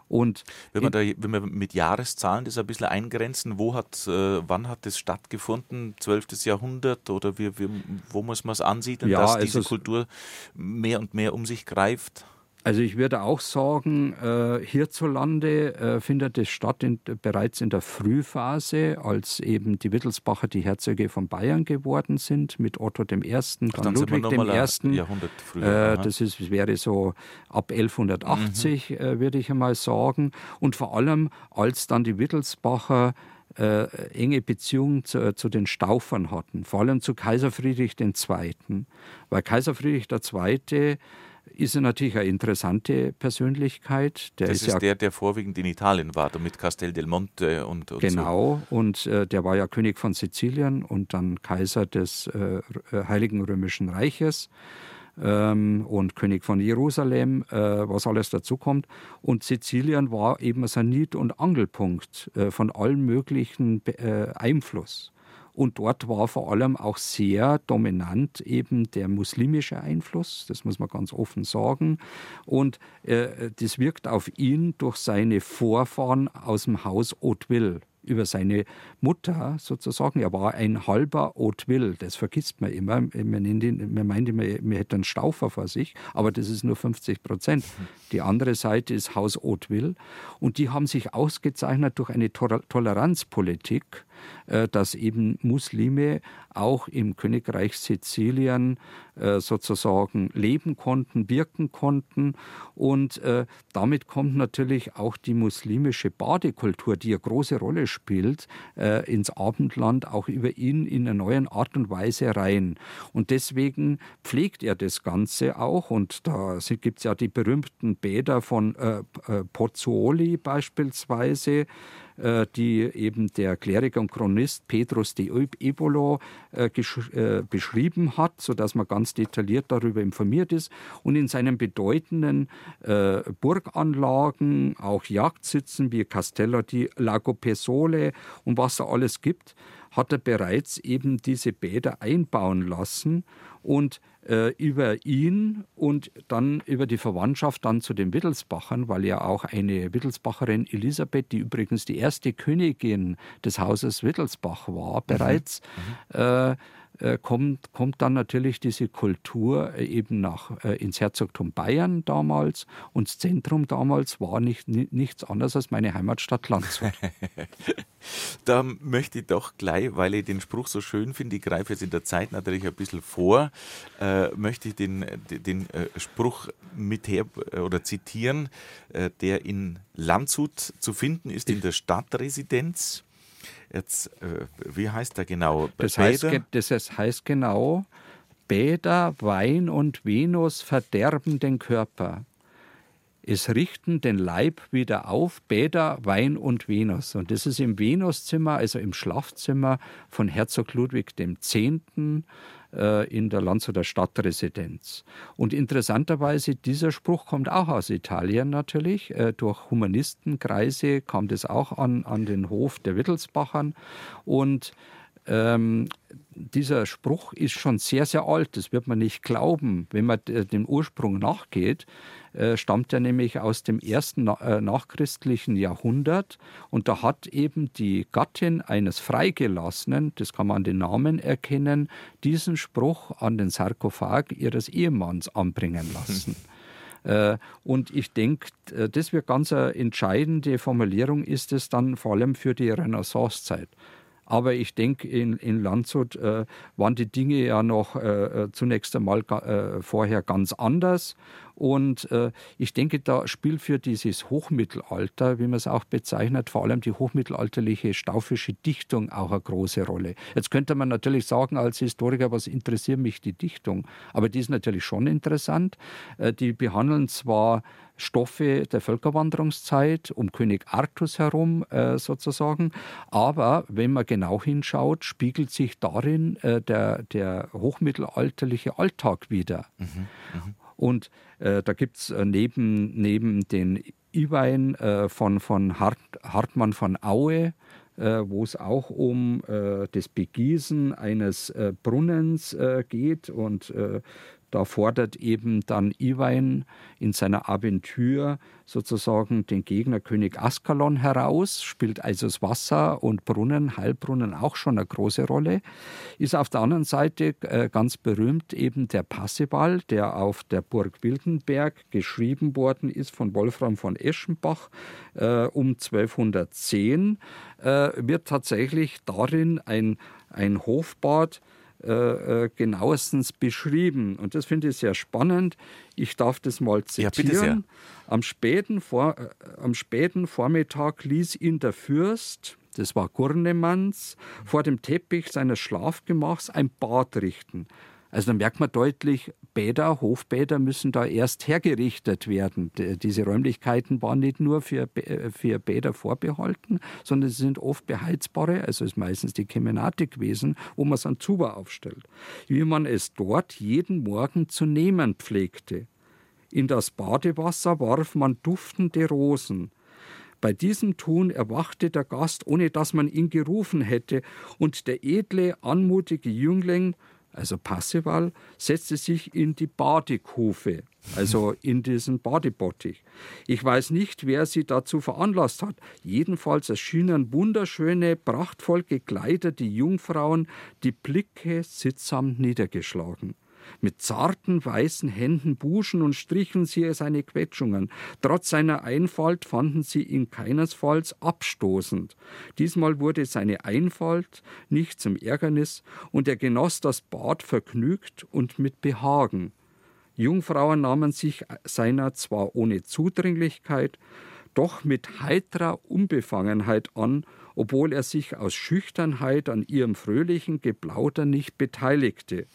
Und wenn, man da, wenn wir mit Jahreszahlen das ein bisschen eingrenzen, wo hat, äh, wann hat das stattgefunden? 12. Jahrhundert oder wie, wie, wo muss man es ansiedeln, ja, dass diese Kultur mehr und mehr um sich greift? Also ich würde auch sagen, äh, hierzulande äh, findet es statt in, bereits in der Frühphase, als eben die Wittelsbacher die Herzöge von Bayern geworden sind, mit Otto I., dann, dann Ludwig I. Jahrhundert früher. Äh, das ist, wäre so ab 1180, mhm. äh, würde ich einmal sagen. Und vor allem, als dann die Wittelsbacher äh, enge Beziehungen zu, zu, den Staufern hatten, vor allem zu Kaiser Friedrich II. Weil Kaiser Friedrich II ist er natürlich eine interessante Persönlichkeit. Der das ist, ist ja der, der vorwiegend in Italien war, mit Castel del Monte und, und Genau, so. und äh, der war ja König von Sizilien und dann Kaiser des äh, Heiligen Römischen Reiches ähm, und König von Jerusalem, äh, was alles dazu kommt. Und Sizilien war eben ein Sanit- und Angelpunkt äh, von allem möglichen äh, Einfluss. Und dort war vor allem auch sehr dominant eben der muslimische Einfluss, das muss man ganz offen sagen. Und äh, das wirkt auf ihn durch seine Vorfahren aus dem Haus Hauteville über seine Mutter sozusagen. Er war ein halber Hauteville, das vergisst man immer. Man, ihn, man meint immer, man hätte einen Staufer vor sich, aber das ist nur 50 Prozent. Die andere Seite ist Haus Hauteville und die haben sich ausgezeichnet durch eine Toleranzpolitik dass eben Muslime auch im Königreich Sizilien äh, sozusagen leben konnten, wirken konnten. Und äh, damit kommt natürlich auch die muslimische Badekultur, die eine große Rolle spielt, ins Abendland auch über ihn in einer neuen Art und Weise rein. Und deswegen pflegt er das Ganze auch. Und da gibt es ja die berühmten Bäder von Pozzuoli beispielsweise, äh, die eben der Kleriker und Chronist Petrus de Ebolo äh, äh, beschrieben hat, sodass man ganz detailliert darüber informiert ist. Und in seinen bedeutenden Burganlagen, auch Jagdsitzen wie Castello di Lago Pesole und was da alles gibt, hat er bereits eben diese Bäder einbauen lassen und äh, über ihn und dann über die Verwandtschaft dann zu den Wittelsbachern, weil ja auch eine Wittelsbacherin Elisabeth, die übrigens die erste Königin des Hauses Wittelsbach war, mhm. bereits, mhm. äh, äh, kommt, kommt dann natürlich diese Kultur äh, eben nach, äh, ins Herzogtum Bayern damals. Und das Zentrum damals war nicht, nichts anderes als meine Heimatstadt Landshut. *laughs* da möchte ich doch gleich, weil ich den Spruch so schön finde, ich greife jetzt in der Zeit natürlich ein bisschen vor, äh, möchte ich den, den äh, Spruch mit her oder zitieren, äh, der in Landshut zu finden ist, in der Stadtresidenz. Jetzt, äh, wie heißt der genau? Das heißt, das heißt genau, Bäder, Wein und Venus verderben den Körper. Es richten den Leib wieder auf, Bäder, Wein und Venus. Und das ist im Venuszimmer, also im Schlafzimmer von Herzog Ludwig X äh, in der Landshuter Stadtresidenz. Und interessanterweise, dieser Spruch kommt auch aus Italien natürlich. Äh, durch Humanistenkreise kam das auch an, an den Hof der Wittelsbachern. Und ähm, dieser Spruch ist schon sehr, sehr alt. Das wird man nicht glauben, wenn man dem Ursprung nachgeht. Äh, stammt er nämlich aus dem ersten äh, nachchristlichen Jahrhundert. Und da hat eben die Gattin eines Freigelassenen, das kann man an den Namen erkennen, diesen Spruch an den Sarkophag ihres Ehemanns anbringen lassen. Äh, und ich denke, das wird ganz eine entscheidende Formulierung ist es dann vor allem für die Renaissancezeit. Aber ich denke, in, in Landshut äh, waren die Dinge ja noch äh, zunächst einmal äh, vorher ganz anders. Und äh, ich denke, da spielt für dieses Hochmittelalter, wie man es auch bezeichnet, vor allem die hochmittelalterliche staufische Dichtung auch eine große Rolle. Jetzt könnte man natürlich sagen als Historiker, was interessiert mich die Dichtung? Aber die ist natürlich schon interessant. Äh, die behandeln zwar Stoffe der Völkerwanderungszeit um König Artus herum äh, sozusagen. Aber wenn man genau hinschaut, spiegelt sich darin äh, der, der hochmittelalterliche Alltag wieder. Mhm, mh. Und äh, da gibt es äh, neben, neben den Iwein äh, von, von Hart, Hartmann von Aue, äh, wo es auch um äh, das Begießen eines äh, Brunnens geht und da fordert eben dann Iwein in seiner Aventur sozusagen den Gegner König Askalon heraus, spielt also das Wasser und Brunnen, Heilbrunnen auch schon eine große Rolle. Ist auf der anderen Seite äh, ganz berühmt eben der Passeball, der auf der Burg Wildenberg geschrieben worden ist von Wolfram von Eschenbach äh, um 1210, äh, wird tatsächlich darin ein, ein Hofbad äh, äh, genauestens beschrieben. Und das finde ich sehr spannend. Ich darf das mal zitieren. Ja, am, späten Vor äh, am späten Vormittag ließ ihn der Fürst, das war Gurnemanns, vor dem Teppich seines Schlafgemachs ein Bad richten. Also da merkt man deutlich, Bäder, Hofbäder müssen da erst hergerichtet werden. Diese Räumlichkeiten waren nicht nur für, für Bäder vorbehalten, sondern sie sind oft beheizbare, also ist meistens die Kemenatik gewesen, wo man es an Zuber aufstellt. Wie man es dort jeden Morgen zu nehmen pflegte. In das Badewasser warf man duftende Rosen. Bei diesem Tun erwachte der Gast, ohne dass man ihn gerufen hätte, und der edle, anmutige Jüngling also Passeval, setzte sich in die Badekufe, also in diesen Badebottich. Ich weiß nicht, wer sie dazu veranlasst hat. Jedenfalls erschienen wunderschöne, prachtvoll gekleidete Jungfrauen, die Blicke sittsam niedergeschlagen. Mit zarten weißen Händen buschen und strichen sie seine Quetschungen. Trotz seiner Einfalt fanden sie ihn keinesfalls abstoßend. Diesmal wurde seine Einfalt nicht zum Ärgernis und er genoss das Bad vergnügt und mit Behagen. Jungfrauen nahmen sich seiner zwar ohne Zudringlichkeit, doch mit heiterer Unbefangenheit an, obwohl er sich aus Schüchternheit an ihrem fröhlichen Geplauder nicht beteiligte.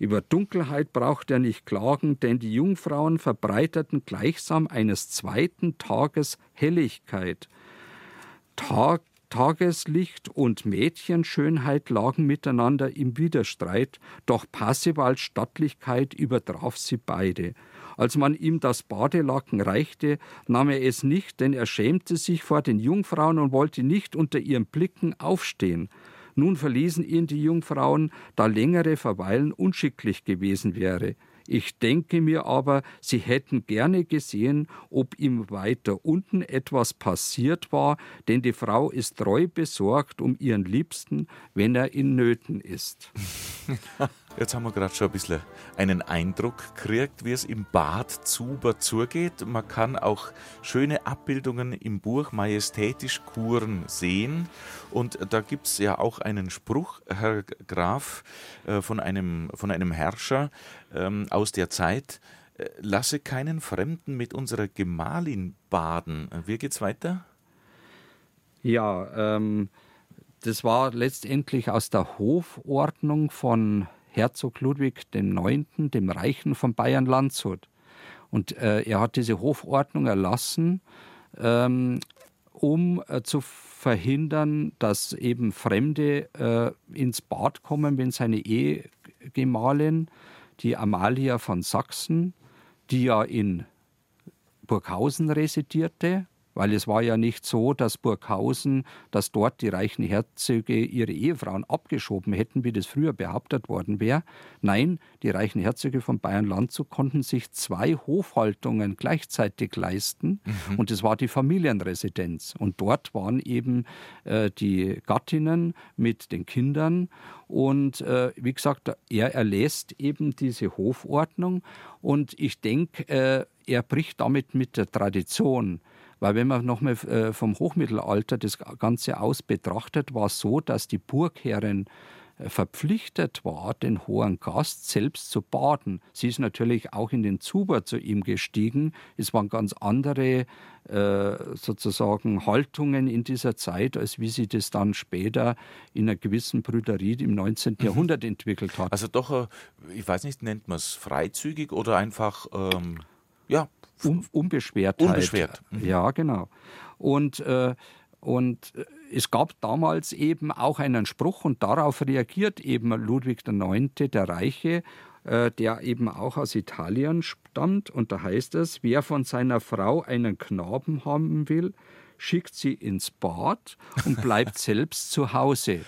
Über Dunkelheit braucht er nicht klagen, denn die Jungfrauen verbreiteten gleichsam eines zweiten Tages Helligkeit. Tag, Tageslicht und Mädchenschönheit lagen miteinander im Widerstreit, doch Passewals Stattlichkeit übertraf sie beide. Als man ihm das Badelaken reichte, nahm er es nicht, denn er schämte sich vor den Jungfrauen und wollte nicht unter ihren Blicken aufstehen. Nun verließen ihn die Jungfrauen, da längere Verweilen unschicklich gewesen wäre. Ich denke mir aber, sie hätten gerne gesehen, ob ihm weiter unten etwas passiert war, denn die Frau ist treu besorgt um ihren Liebsten, wenn er in Nöten ist. *laughs* Jetzt haben wir gerade schon ein bisschen einen Eindruck gekriegt, wie es im Bad Zuber zugeht. Man kann auch schöne Abbildungen im Buch Majestätisch Kuren sehen. Und da gibt es ja auch einen Spruch, Herr Graf, äh, von einem, von einem Herrscher ähm, aus der Zeit. Äh, lasse keinen Fremden mit unserer Gemahlin baden. Wie geht's weiter? Ja, ähm, das war letztendlich aus der Hofordnung von Herzog Ludwig IX., dem Reichen von Bayern-Landshut. Und äh, er hat diese Hofordnung erlassen, ähm, um äh, zu verhindern, dass eben Fremde äh, ins Bad kommen, wenn seine Ehegemahlin, die Amalia von Sachsen, die ja in Burghausen residierte, weil es war ja nicht so, dass Burghausen, dass dort die reichen Herzöge ihre Ehefrauen abgeschoben hätten, wie das früher behauptet worden wäre. Nein, die reichen Herzöge von Bayern-Landshut konnten sich zwei Hofhaltungen gleichzeitig leisten. Mhm. Und es war die Familienresidenz. Und dort waren eben äh, die Gattinnen mit den Kindern. Und äh, wie gesagt, er erlässt eben diese Hofordnung. Und ich denke, äh, er bricht damit mit der Tradition. Weil wenn man nochmal äh, vom Hochmittelalter das Ganze aus betrachtet, war es so, dass die Burgherren verpflichtet war, den hohen Gast selbst zu baden. Sie ist natürlich auch in den Zuber zu ihm gestiegen. Es waren ganz andere äh, sozusagen Haltungen in dieser Zeit, als wie sie das dann später in einer gewissen Brüderie im 19. Mhm. Jahrhundert entwickelt hat. Also doch, äh, ich weiß nicht, nennt man es freizügig oder einfach, ähm, ja. Um, Unbeschwertheit. Unbeschwert. Mhm. Ja, genau. Und äh, und es gab damals eben auch einen Spruch und darauf reagiert eben Ludwig IX., der Reiche, äh, der eben auch aus Italien stammt. Und da heißt es, wer von seiner Frau einen Knaben haben will, schickt sie ins Bad und bleibt *laughs* selbst zu Hause.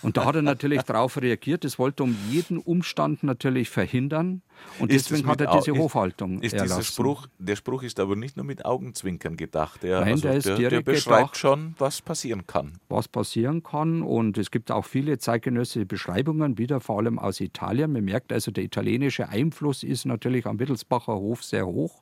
Und da hat er natürlich darauf reagiert. Das wollte um jeden Umstand natürlich verhindern. Und ist deswegen hat er diese Au Hofhaltung ist, ist. Spruch, der Spruch ist aber nicht nur mit Augenzwinkern gedacht. Der, Nein, also der, ist der, der beschreibt gedacht, schon, was passieren kann. Was passieren kann. Und es gibt auch viele zeitgenössische Beschreibungen, wieder vor allem aus Italien. Man merkt also, der italienische Einfluss ist natürlich am Wittelsbacher Hof sehr hoch.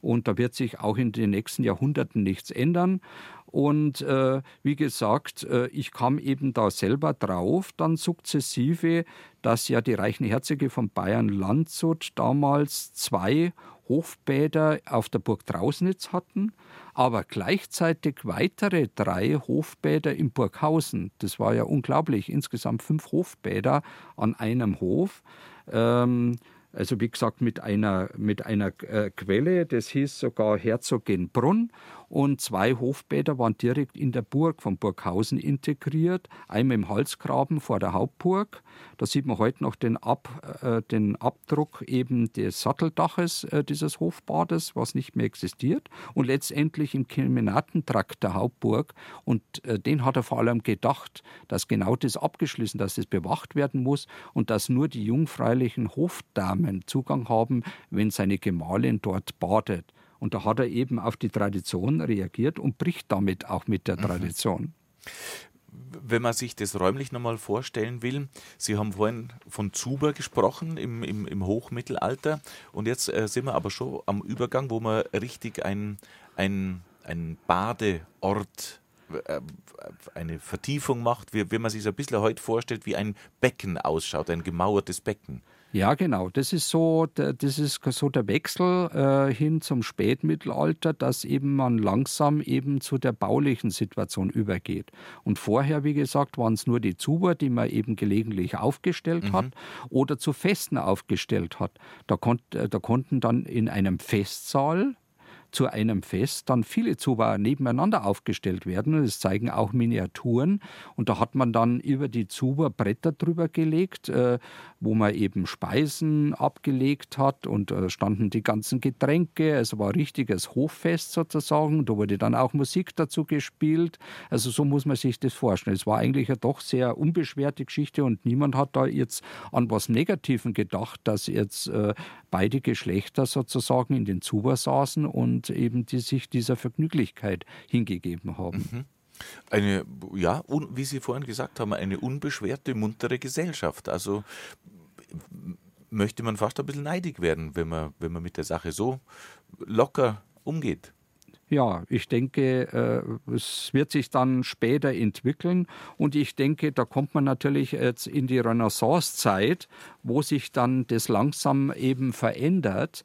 Und da wird sich auch in den nächsten Jahrhunderten nichts ändern. Und äh, wie gesagt, äh, ich kam eben da selber drauf, dann sukzessive, dass ja die reichen Herzöge von Bayern Landshut damals zwei Hofbäder auf der Burg Trausnitz hatten, aber gleichzeitig weitere drei Hofbäder in Burghausen. Das war ja unglaublich, insgesamt fünf Hofbäder an einem Hof. Ähm, also wie gesagt mit einer, mit einer äh, Quelle, das hieß sogar Herzogenbrunn und zwei Hofbäder waren direkt in der Burg von Burghausen integriert. Einmal im Halsgraben vor der Hauptburg. Da sieht man heute noch den, Ab, äh, den Abdruck eben des Satteldaches äh, dieses Hofbades, was nicht mehr existiert. Und letztendlich im Kemenatentrakt der Hauptburg. Und äh, den hat er vor allem gedacht, dass genau das abgeschlossen, dass das bewacht werden muss und dass nur die jungfräulichen Hofdamen Zugang haben, wenn seine Gemahlin dort badet. Und da hat er eben auf die Tradition reagiert und bricht damit auch mit der mhm. Tradition. Wenn man sich das räumlich nochmal vorstellen will, Sie haben vorhin von Zuber gesprochen im, im, im Hochmittelalter und jetzt äh, sind wir aber schon am Übergang, wo man richtig ein, ein, ein Badeort äh, eine Vertiefung macht, wie, wie man sich so ein bisschen heute vorstellt, wie ein Becken ausschaut, ein gemauertes Becken. Ja, genau. Das ist so, das ist so der Wechsel äh, hin zum Spätmittelalter, dass eben man langsam eben zu der baulichen Situation übergeht. Und vorher, wie gesagt, waren es nur die Zuber, die man eben gelegentlich aufgestellt mhm. hat oder zu Festen aufgestellt hat. Da, konnt, da konnten dann in einem Festsaal zu einem Fest dann viele Zuber nebeneinander aufgestellt werden. Das zeigen auch Miniaturen. Und da hat man dann über die Zuber Bretter drüber gelegt, äh, wo man eben Speisen abgelegt hat und äh, standen die ganzen Getränke. Es war ein richtiges Hoffest sozusagen. Da wurde dann auch Musik dazu gespielt. Also so muss man sich das vorstellen. Es war eigentlich eine doch sehr unbeschwerte Geschichte und niemand hat da jetzt an was Negativen gedacht, dass jetzt äh, beide Geschlechter sozusagen in den Zuber saßen und und eben die sich dieser Vergnüglichkeit hingegeben haben. Mhm. Eine, ja, wie Sie vorhin gesagt haben, eine unbeschwerte, muntere Gesellschaft. Also möchte man fast ein bisschen neidig werden, wenn man, wenn man mit der Sache so locker umgeht. Ja, ich denke, äh, es wird sich dann später entwickeln und ich denke, da kommt man natürlich jetzt in die Renaissancezeit, wo sich dann das langsam eben verändert.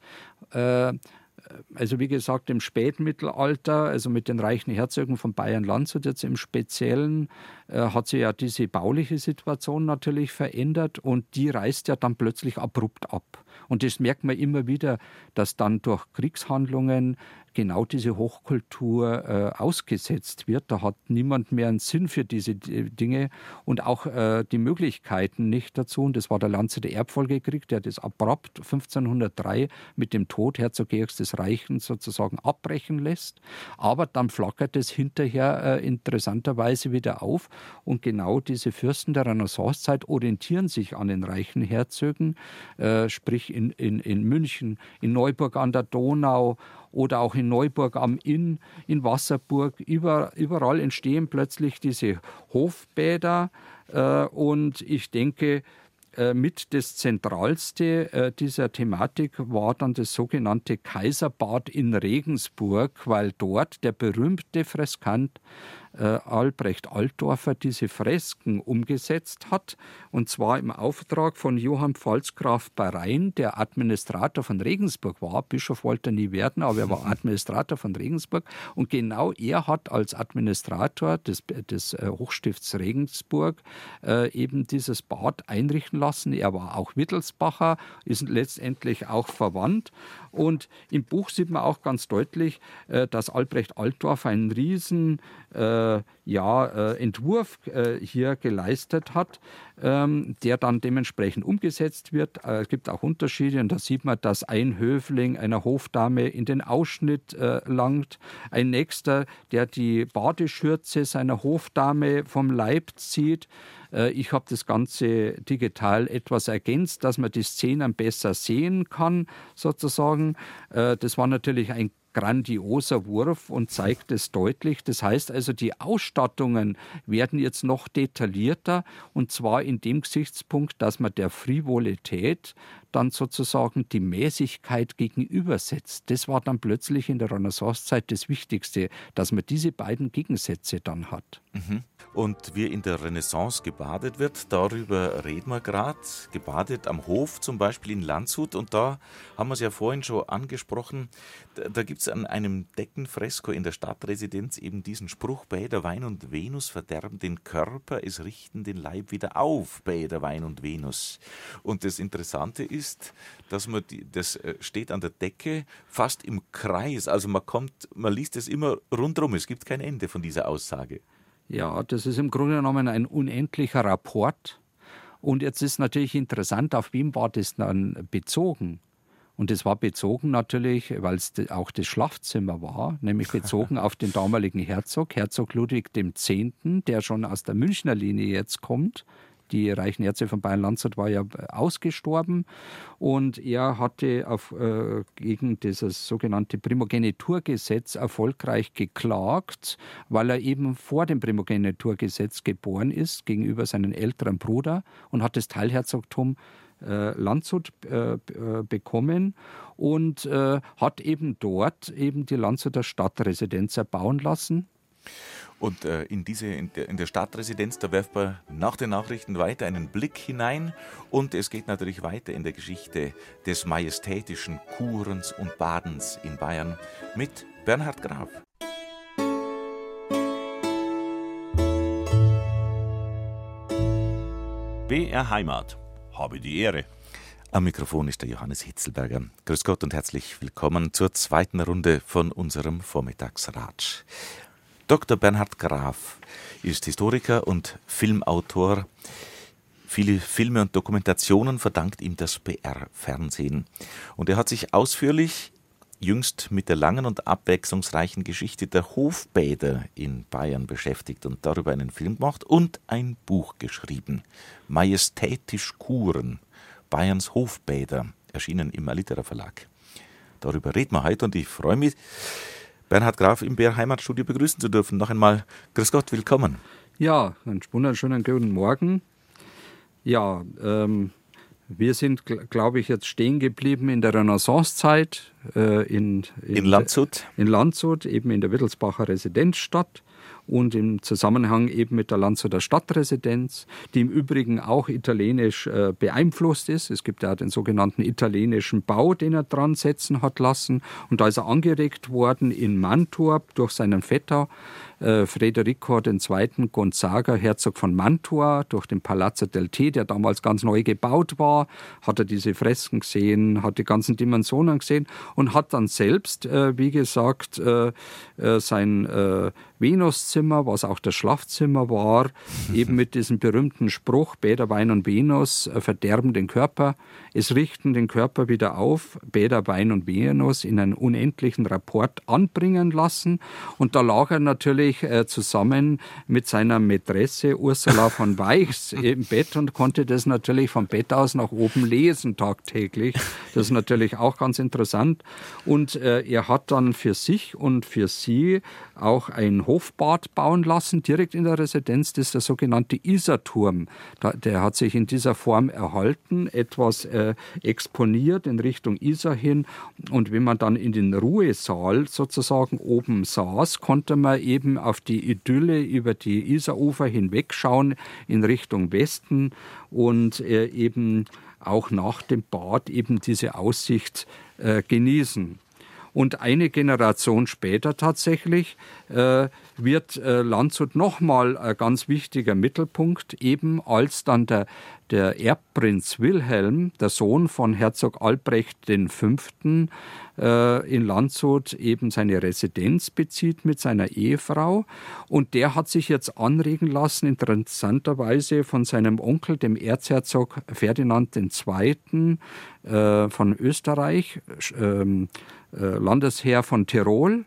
Also wie gesagt, im Spätmittelalter, also mit den reichen Herzögen von Bayern-Landshut jetzt im Speziellen, hat sich ja diese bauliche Situation natürlich verändert und die reißt ja dann plötzlich abrupt ab. Und das merkt man immer wieder, dass dann durch Kriegshandlungen genau diese Hochkultur äh, ausgesetzt wird. Da hat niemand mehr einen Sinn für diese Dinge und auch äh, die Möglichkeiten nicht dazu. Und das war der Lanze der Erbfolgekrieg, der das abrupt 1503 mit dem Tod Herzog Georgs des Reichen sozusagen abbrechen lässt. Aber dann flackert es hinterher äh, interessanterweise wieder auf und genau diese Fürsten der Renaissancezeit orientieren sich an den reichen Herzögen, äh, sprich in, in, in München, in Neuburg an der Donau oder auch in Neuburg am Inn, in Wasserburg. Über, überall entstehen plötzlich diese Hofbäder. Äh, und ich denke, äh, mit das Zentralste äh, dieser Thematik war dann das sogenannte Kaiserbad in Regensburg, weil dort der berühmte Freskant Albrecht Altdorfer diese Fresken umgesetzt hat, und zwar im Auftrag von Johann Pfalzgraf Barein, der Administrator von Regensburg war. Bischof wollte er nie werden, aber er war *laughs* Administrator von Regensburg. Und genau er hat als Administrator des, des äh, Hochstifts Regensburg äh, eben dieses Bad einrichten lassen. Er war auch Wittelsbacher, ist letztendlich auch verwandt. Und im Buch sieht man auch ganz deutlich, äh, dass Albrecht Altdorf einen riesen äh, ja, äh, Entwurf äh, hier geleistet hat, ähm, der dann dementsprechend umgesetzt wird. Äh, es gibt auch Unterschiede und da sieht man, dass ein Höfling einer Hofdame in den Ausschnitt äh, langt, ein nächster, der die Badeschürze seiner Hofdame vom Leib zieht. Äh, ich habe das Ganze digital etwas ergänzt, dass man die Szenen besser sehen kann, sozusagen. Äh, das war natürlich ein grandioser Wurf und zeigt es deutlich. Das heißt also, die Ausstattungen werden jetzt noch detaillierter und zwar in dem Gesichtspunkt, dass man der Frivolität dann sozusagen die Mäßigkeit gegenübersetzt. Das war dann plötzlich in der Renaissancezeit das Wichtigste, dass man diese beiden Gegensätze dann hat. Mhm. Und wie in der Renaissance gebadet wird, darüber reden wir gerade. Gebadet am Hof, zum Beispiel in Landshut. Und da haben wir es ja vorhin schon angesprochen. Da, da gibt es an einem Deckenfresko in der Stadtresidenz eben diesen Spruch: Bäder, Wein und Venus verderben den Körper, es richten den Leib wieder auf. Bäder, Wein und Venus. Und das Interessante ist, dass man die, das äh, steht an der Decke fast im Kreis. Also man kommt, man liest es immer rundherum. Es gibt kein Ende von dieser Aussage. Ja, das ist im Grunde genommen ein unendlicher Rapport. Und jetzt ist natürlich interessant, auf wen war das dann bezogen? Und es war bezogen natürlich, weil es auch das Schlafzimmer war, nämlich bezogen auf den damaligen Herzog, Herzog Ludwig X., der schon aus der Münchner Linie jetzt kommt die reichen Ärzte von Bayern-Landshut war ja ausgestorben und er hatte auf, äh, gegen dieses sogenannte Primogeniturgesetz erfolgreich geklagt, weil er eben vor dem Primogeniturgesetz geboren ist, gegenüber seinem älteren Bruder und hat das Teilherzogtum äh, Landshut äh, äh bekommen und äh, hat eben dort eben die Landshuter Stadtresidenz erbauen lassen. Und äh, in, diese, in, der, in der Stadtresidenz, da werft man nach den Nachrichten weiter einen Blick hinein. Und es geht natürlich weiter in der Geschichte des majestätischen Kurens und Badens in Bayern mit Bernhard Graf. BR Heimat. Habe die Ehre. Am Mikrofon ist der Johannes Hitzelberger. Grüß Gott und herzlich willkommen zur zweiten Runde von unserem Vormittagsratsch. Dr. Bernhard Graf ist Historiker und Filmautor. Viele Filme und Dokumentationen verdankt ihm das BR-Fernsehen. Und er hat sich ausführlich jüngst mit der langen und abwechslungsreichen Geschichte der Hofbäder in Bayern beschäftigt und darüber einen Film gemacht und ein Buch geschrieben. Majestätisch Kuren, Bayerns Hofbäder, erschienen im Alitera Verlag. Darüber reden wir heute und ich freue mich, Bernhard Graf im BR Heimatstudio begrüßen zu dürfen. Noch einmal Grüß Gott, willkommen. Ja, einen wunderschönen guten Morgen. Ja, ähm, wir sind, glaube ich, jetzt stehen geblieben in der Renaissancezeit äh, in, in, in Landshut. In Landshut, eben in der Wittelsbacher Residenzstadt und im Zusammenhang eben mit der Landshuter Stadtresidenz, die im Übrigen auch italienisch äh, beeinflusst ist. Es gibt ja den sogenannten italienischen Bau, den er dran setzen hat lassen. Und da ist er angeregt worden in Mantua durch seinen Vetter äh, Federico II. Gonzaga, Herzog von Mantua, durch den Palazzo del Te, der damals ganz neu gebaut war, hat er diese Fresken gesehen, hat die ganzen Dimensionen gesehen und hat dann selbst, äh, wie gesagt, äh, äh sein äh, Venuszimmer, was auch das Schlafzimmer war, *laughs* eben mit diesem berühmten Spruch, Bäder, Wein und Venus äh, verderben den Körper, es richten den Körper wieder auf, Bäder, Wein und Venus in einen unendlichen Rapport anbringen lassen. Und da lag er natürlich natürlich äh, zusammen mit seiner Mätresse Ursula von Weichs im Bett und konnte das natürlich vom Bett aus nach oben lesen tagtäglich. Das ist natürlich auch ganz interessant. Und äh, er hat dann für sich und für sie auch ein Hofbad bauen lassen, direkt in der Residenz. Das ist der sogenannte Isarturm. Der hat sich in dieser Form erhalten, etwas äh, exponiert in Richtung Isar hin. Und wenn man dann in den Ruhesaal sozusagen oben saß, konnte man eben auf die Idylle über die Isarufer hinwegschauen in Richtung Westen und äh, eben auch nach dem Bad eben diese Aussicht äh, genießen. Und eine Generation später tatsächlich äh, wird äh, Landshut nochmal ein ganz wichtiger Mittelpunkt, eben als dann der, der Erbprinz Wilhelm, der Sohn von Herzog Albrecht V., äh, in Landshut eben seine Residenz bezieht mit seiner Ehefrau. Und der hat sich jetzt anregen lassen, interessanterweise von seinem Onkel, dem Erzherzog Ferdinand II. Äh, von Österreich, ähm, äh, Landesherr von Tirol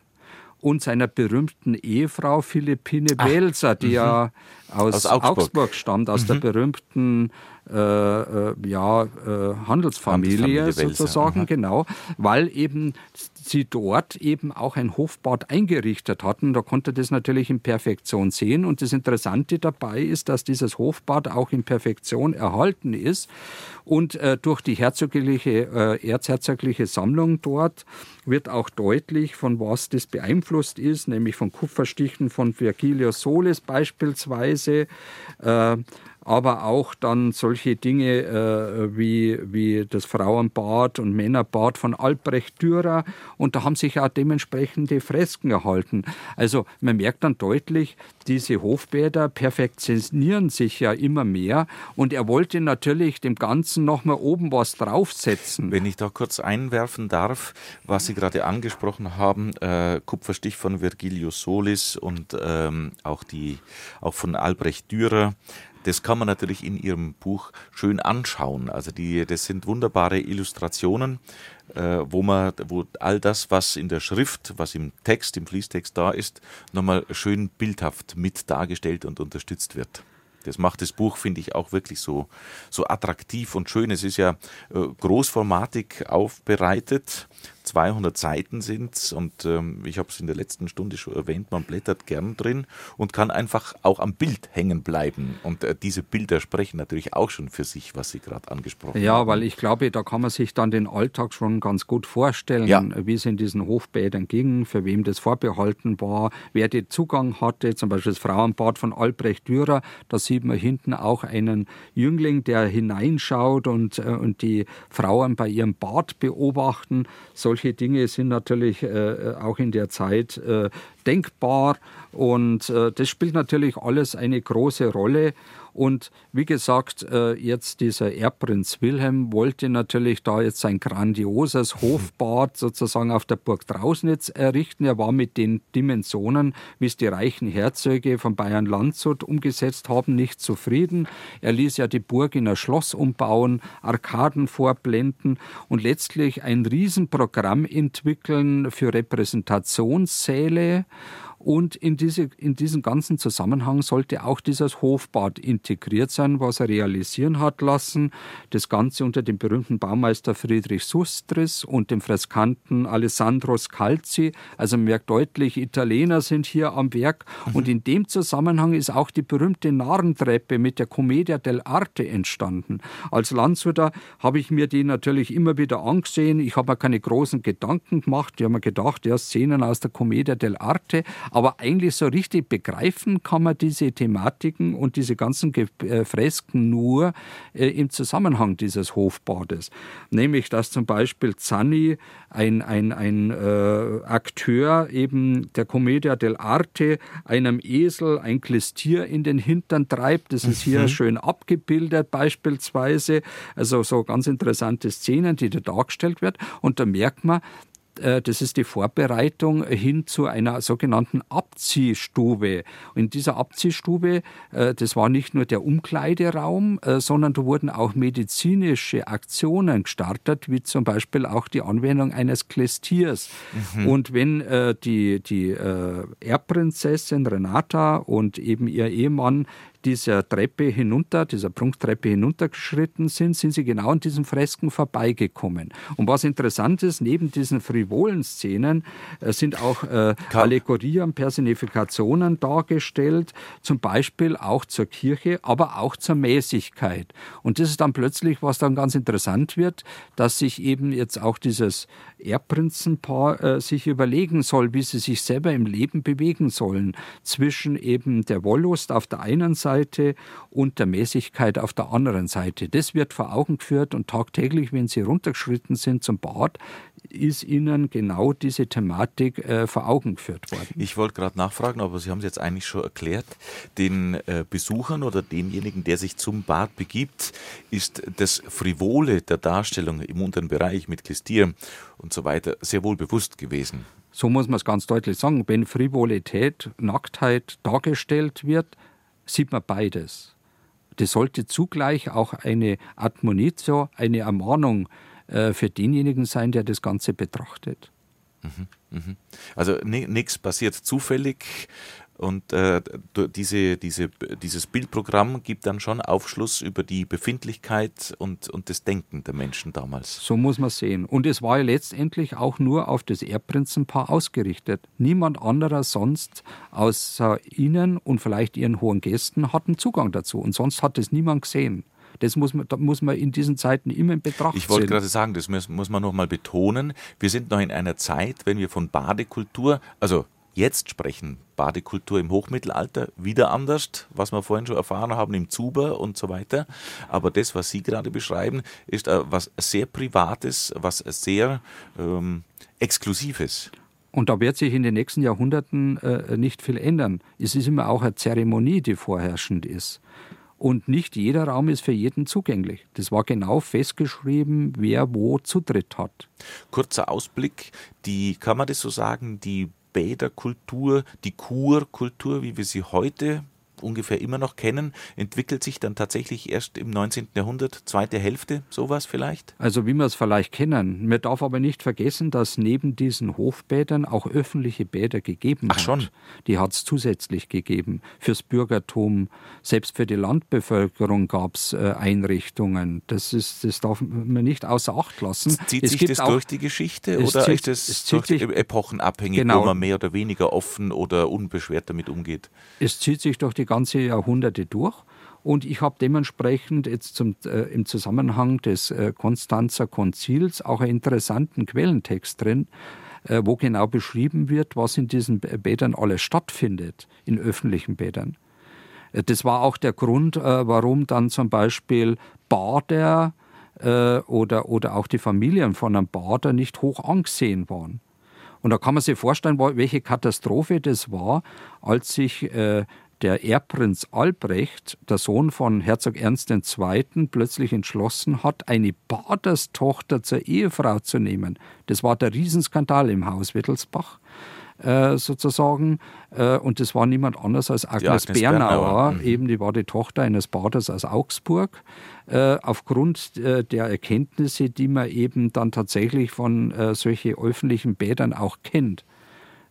und seiner berühmten Ehefrau Philippine Belser, die ja mhm. Aus, aus Augsburg. Augsburg. stammt, aus mhm. der berühmten äh, äh, ja, äh, Handelsfamilie, Handelsfamilie sozusagen, genau, weil eben sie dort eben auch ein Hofbad eingerichtet hatten. Da konnte das natürlich in Perfektion sehen. Und das Interessante dabei ist, dass dieses Hofbad auch in Perfektion erhalten ist. Und äh, durch die herzogliche, äh, erzherzogliche Sammlung dort wird auch deutlich, von was das beeinflusst ist, nämlich von Kupferstichen von Virgilius Solis beispielsweise. Äh, aber auch dann solche Dinge äh, wie, wie das Frauenbad und Männerbad von Albrecht Dürer und da haben sich auch dementsprechende Fresken erhalten. Also man merkt dann deutlich, diese Hofbäder perfektionieren sich ja immer mehr und er wollte natürlich dem Ganzen nochmal oben was draufsetzen. Wenn ich da kurz einwerfen darf, was Sie gerade angesprochen haben, äh, Kupferstich von Virgilius Solis und ähm, auch, die, auch von Albrecht Dürer, das kann man natürlich in Ihrem Buch schön anschauen. Also die, das sind wunderbare Illustrationen, äh, wo man, wo all das, was in der Schrift, was im Text, im Fließtext da ist, nochmal schön bildhaft mit dargestellt und unterstützt wird. Das macht das Buch, finde ich, auch wirklich so, so attraktiv und schön. Es ist ja äh, großformatig aufbereitet 200 Seiten sind und ähm, ich habe es in der letzten Stunde schon erwähnt, man blättert gern drin und kann einfach auch am Bild hängen bleiben. Und äh, diese Bilder sprechen natürlich auch schon für sich, was Sie gerade angesprochen haben. Ja, weil ich glaube, da kann man sich dann den Alltag schon ganz gut vorstellen, ja. wie es in diesen Hofbädern ging, für wem das vorbehalten war, wer den Zugang hatte, zum Beispiel das Frauenbad von Albrecht Dürer, da sieht man hinten auch einen Jüngling, der hineinschaut und, äh, und die Frauen bei ihrem Bad beobachten. Solche solche Dinge sind natürlich äh, auch in der Zeit äh, denkbar und äh, das spielt natürlich alles eine große Rolle. Und wie gesagt, äh, jetzt dieser Erbprinz Wilhelm wollte natürlich da jetzt sein grandioses *laughs* Hofbad sozusagen auf der Burg Trausnitz errichten. Er war mit den Dimensionen, wie es die reichen Herzöge von Bayern Landshut umgesetzt haben, nicht zufrieden. Er ließ ja die Burg in ein Schloss umbauen, Arkaden vorblenden und letztlich ein Riesenprogramm entwickeln für Repräsentationssäle und in, diese, in diesen ganzen Zusammenhang sollte auch dieses Hofbad integriert sein, was er realisieren hat lassen. Das Ganze unter dem berühmten Baumeister Friedrich Sustris und dem Freskanten Alessandro Scalzi. Also man merkt deutlich, Italiener sind hier am Werk. Mhm. Und in dem Zusammenhang ist auch die berühmte Narrentreppe mit der Commedia dell'arte entstanden. Als Landshuter habe ich mir die natürlich immer wieder angesehen. Ich habe mir keine großen Gedanken gemacht. Ich habe mir gedacht, ja, Szenen aus der Commedia dell'arte. Aber eigentlich so richtig begreifen kann man diese Thematiken und diese ganzen äh, Fresken nur äh, im Zusammenhang dieses Hofbades. Nämlich, dass zum Beispiel Zanni, ein, ein, ein äh, Akteur eben der Commedia dell'arte, einem Esel ein Klistier in den Hintern treibt. Das ist hier mhm. schön abgebildet beispielsweise. Also so ganz interessante Szenen, die da dargestellt wird. Und da merkt man, das ist die Vorbereitung hin zu einer sogenannten Abziehstube. Und in dieser Abziehstube, äh, das war nicht nur der Umkleideraum, äh, sondern da wurden auch medizinische Aktionen gestartet, wie zum Beispiel auch die Anwendung eines Klestiers. Mhm. Und wenn die, die Erbprinzessin Renata und eben ihr Ehemann dieser Treppe hinunter, dieser Prunktreppe hinuntergeschritten sind, sind sie genau an diesen Fresken vorbeigekommen. Und was interessant ist, neben diesen frivolen Szenen äh, sind auch äh, Allegorien, Personifikationen dargestellt, zum Beispiel auch zur Kirche, aber auch zur Mäßigkeit. Und das ist dann plötzlich, was dann ganz interessant wird, dass sich eben jetzt auch dieses Erbprinzenpaar äh, sich überlegen soll, wie sie sich selber im Leben bewegen sollen, zwischen eben der Wollust auf der einen Seite und der Mäßigkeit auf der anderen Seite. Das wird vor Augen geführt und tagtäglich, wenn Sie runtergeschritten sind zum Bad, ist Ihnen genau diese Thematik äh, vor Augen geführt worden. Ich wollte gerade nachfragen, aber Sie haben es jetzt eigentlich schon erklärt. Den äh, Besuchern oder denjenigen, der sich zum Bad begibt, ist das Frivole der Darstellung im unteren Bereich mit Klistier und so weiter sehr wohl bewusst gewesen. So muss man es ganz deutlich sagen. Wenn Frivolität, Nacktheit dargestellt wird, sieht man beides. Das sollte zugleich auch eine Admonitio, eine Ermahnung äh, für denjenigen sein, der das Ganze betrachtet. Mhm, mhm. Also nichts passiert zufällig, und äh, diese, diese, dieses Bildprogramm gibt dann schon Aufschluss über die Befindlichkeit und, und das Denken der Menschen damals. So muss man sehen. Und es war ja letztendlich auch nur auf das Erbprinzenpaar ausgerichtet. Niemand anderer sonst außer ihnen und vielleicht ihren hohen Gästen hatten Zugang dazu. Und sonst hat es niemand gesehen. Das muss man, das muss man in diesen Zeiten immer in Betracht ziehen. Ich wollte gerade sagen, das muss, muss man noch mal betonen. Wir sind noch in einer Zeit, wenn wir von Badekultur, also jetzt sprechen, Badekultur im Hochmittelalter, wieder anders, was wir vorhin schon erfahren haben im Zuber und so weiter. Aber das, was Sie gerade beschreiben, ist äh, was sehr Privates, was sehr ähm, Exklusives. Und da wird sich in den nächsten Jahrhunderten äh, nicht viel ändern. Es ist immer auch eine Zeremonie, die vorherrschend ist. Und nicht jeder Raum ist für jeden zugänglich. Das war genau festgeschrieben, wer wo Zutritt hat. Kurzer Ausblick, die, kann man das so sagen, die Bäderkultur, die Kurkultur, wie wir sie heute ungefähr immer noch kennen, entwickelt sich dann tatsächlich erst im 19. Jahrhundert, zweite Hälfte, sowas vielleicht? Also wie wir es vielleicht kennen. Man darf aber nicht vergessen, dass neben diesen Hofbädern auch öffentliche Bäder gegeben Ach hat. schon? Die hat es zusätzlich gegeben. Fürs Bürgertum, selbst für die Landbevölkerung gab es äh, Einrichtungen. Das, ist, das darf man nicht außer Acht lassen. Zieht es sich das auch, durch die Geschichte oder zieht, ist es, durch sich, epochenabhängig, genau, wo man mehr oder weniger offen oder unbeschwert damit umgeht? Es zieht sich durch die ganze Jahrhunderte durch. Und ich habe dementsprechend jetzt zum, äh, im Zusammenhang des äh, Konstanzer Konzils auch einen interessanten Quellentext drin, äh, wo genau beschrieben wird, was in diesen Bädern alles stattfindet, in öffentlichen Bädern. Äh, das war auch der Grund, äh, warum dann zum Beispiel Bader äh, oder, oder auch die Familien von einem Bader nicht hoch angesehen waren. Und da kann man sich vorstellen, welche Katastrophe das war, als sich äh, der Erbprinz Albrecht, der Sohn von Herzog Ernst II., plötzlich entschlossen hat, eine Baderstochter zur Ehefrau zu nehmen. Das war der Riesenskandal im Haus Wittelsbach. Äh, sozusagen. Äh, und das war niemand anders als Agnes, Agnes Bernauer, Bernauer. Mhm. eben die war die Tochter eines Baders aus Augsburg. Äh, aufgrund äh, der Erkenntnisse, die man eben dann tatsächlich von äh, solchen öffentlichen Bädern auch kennt.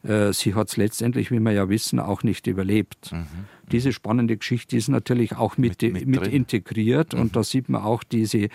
Äh, sie hat es letztendlich, wie wir ja wissen, auch nicht überlebt. Mhm. Diese spannende Geschichte ist natürlich auch mit, mit, mit, mit integriert mhm. und da sieht man auch diese,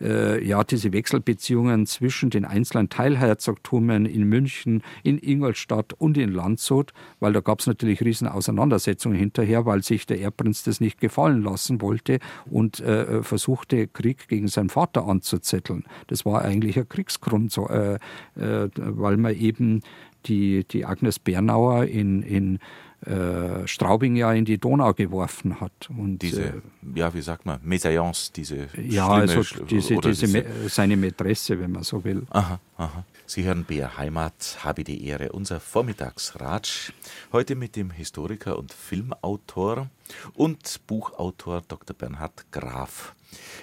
äh, ja, diese Wechselbeziehungen zwischen den einzelnen Teilherzogtümen in München, in Ingolstadt und in Landshut, weil da gab es natürlich riesen Auseinandersetzungen hinterher, weil sich der Erbprinz das nicht gefallen lassen wollte und äh, versuchte, Krieg gegen seinen Vater anzuzetteln. Das war eigentlich ein Kriegsgrund, so, äh, äh weil man eben die, die Agnes Bernauer in, in äh, Straubing ja in die Donau geworfen hat. Und, diese, äh, ja, wie sagt man, Mésalliance, diese Ja, also diese, diese, diese seine Mätresse, wenn man so will. Aha, aha. Sie hören BR Heimat, habe die Ehre, unser Vormittagsratsch. Heute mit dem Historiker und Filmautor und Buchautor Dr. Bernhard Graf.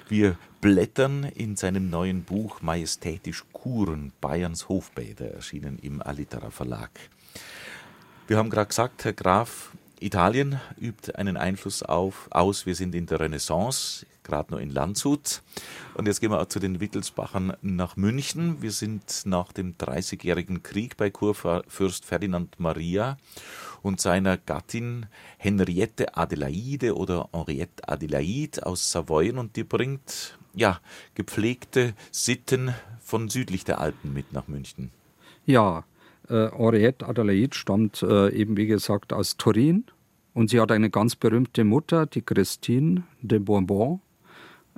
Wir blättern in seinem neuen Buch Majestätisch Kuren, Bayerns Hofbäder, erschienen im Alitera Verlag. Wir haben gerade gesagt, Herr Graf, Italien übt einen Einfluss auf, aus. Wir sind in der Renaissance, gerade nur in Landshut. Und jetzt gehen wir zu den Wittelsbachern nach München. Wir sind nach dem Dreißigjährigen Krieg bei Kurfürst Ferdinand Maria und seiner Gattin Henriette Adelaide oder Henriette Adelaide aus Savoyen und die bringt ja gepflegte Sitten von südlich der Alpen mit nach München. Ja, äh, Henriette Adelaide stammt äh, eben wie gesagt aus Turin und sie hat eine ganz berühmte Mutter, die Christine de Bourbon.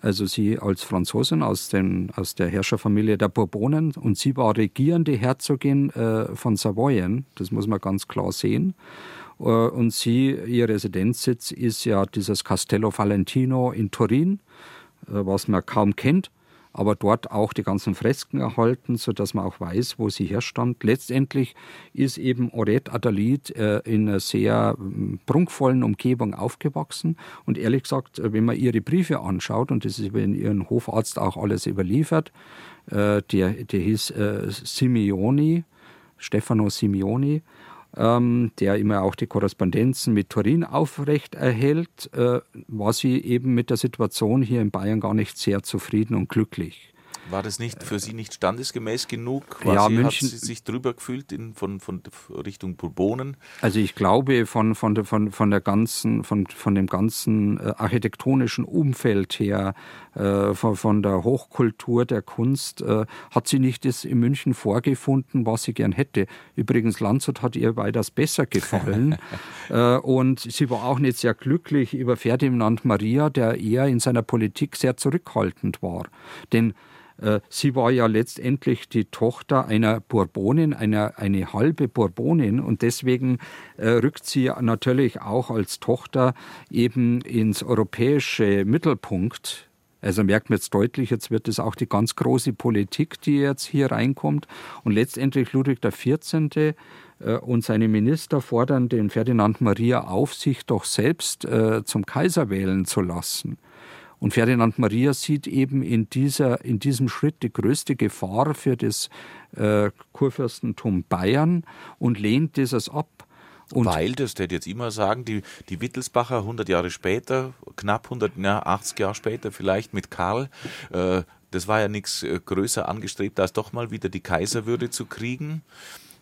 Also sie als Franzosin aus, den, aus der Herrscherfamilie der Bourbonen und sie war regierende Herzogin äh, von Savoyen, das muss man ganz klar sehen. Äh, und sie, ihr Residenzsitz ist ja dieses Castello Valentino in Turin, was man kaum kennt aber dort auch die ganzen Fresken erhalten, sodass man auch weiß, wo sie herstammt. Letztendlich ist eben Oret Adalid äh, in einer sehr äh, prunkvollen Umgebung aufgewachsen und ehrlich gesagt, äh, wenn man ihre Briefe anschaut, und das ist über ihren Hofarzt auch alles überliefert, äh, der, der hieß äh, Simeoni, Stefano Simeoni, ähm, der immer auch die Korrespondenzen mit Turin aufrecht erhält, äh, war sie eben mit der Situation hier in Bayern gar nicht sehr zufrieden und glücklich. War das nicht für Sie nicht standesgemäß genug? War ja, sie, München, hat sie sich drüber gefühlt in, von, von Richtung Bourbonen? Also ich glaube von, von, von, von der ganzen, von, von dem ganzen äh, architektonischen Umfeld her, äh, von, von der Hochkultur der Kunst, äh, hat sie nicht das in München vorgefunden, was sie gern hätte. Übrigens, Landshut hat ihr weitaus besser gefallen. *laughs* äh, und sie war auch nicht sehr glücklich über Ferdinand Maria, der eher in seiner Politik sehr zurückhaltend war. Denn sie war ja letztendlich die Tochter einer Bourbonin, einer, eine halbe Bourbonin und deswegen äh, rückt sie natürlich auch als Tochter eben ins europäische Mittelpunkt. Also merkt man jetzt deutlich, jetzt wird es auch die ganz große Politik, die jetzt hier reinkommt. Und letztendlich Ludwig XIV. Äh, und seine Minister fordern den Ferdinand Maria auf, sich doch selbst zum Kaiser wählen zu lassen. Und Ferdinand Maria sieht eben in, dieser, in diesem Schritt die größte Gefahr für das äh, Kurfürstentum Bayern und lehnt dieses ab. Und Weil, das hätte jetzt immer sagen, die, die Wittelsbacher 100 Jahre später, knapp 100, ja, 80 Jahre später vielleicht mit Karl, äh, das war ja nichts äh, größer angestrebt, als doch mal wieder die Kaiserwürde zu kriegen.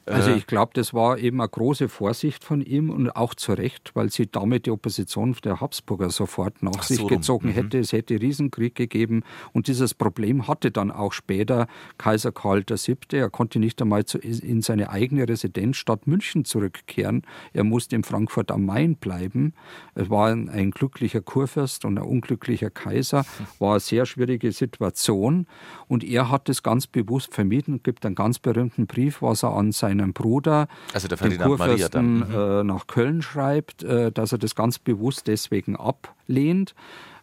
Also ich glaube, das war eben eine große Vorsicht von ihm und auch zu Recht, weil sie damit die Opposition der Habsburger sofort nach Ach sich so, gezogen mhm. hätte. Es hätte Riesenkrieg gegeben und dieses Problem hatte dann auch später Kaiser Karl VII. Er konnte nicht einmal in seine eigene Residenzstadt München zurückkehren. Er musste in Frankfurt am Main bleiben. Es war ein, ein glücklicher Kurfürst und ein unglücklicher Kaiser. War eine sehr schwierige Situation und er hat es ganz bewusst vermieden. Es gibt einen ganz berühmten Brief, was er an sein seinem Bruder, also der dem Kurfürsten, mhm. äh, nach Köln schreibt, äh, dass er das ganz bewusst deswegen ablehnt.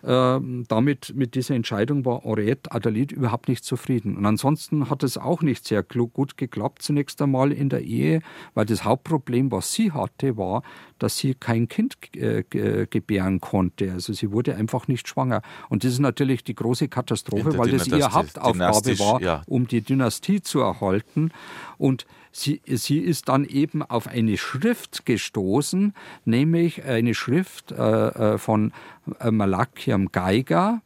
Ähm, damit, mit dieser Entscheidung war Henriette Adalid überhaupt nicht zufrieden. Und ansonsten hat es auch nicht sehr gut geklappt, zunächst einmal in der Ehe, weil das Hauptproblem, was sie hatte, war, dass sie kein Kind äh, gebären konnte. Also sie wurde einfach nicht schwanger. Und das ist natürlich die große Katastrophe, weil das ihre Hauptaufgabe war, ja. um die Dynastie zu erhalten. Und sie, sie ist dann eben auf eine Schrift gestoßen, nämlich eine Schrift äh, äh von äh, Malachiam Geiger.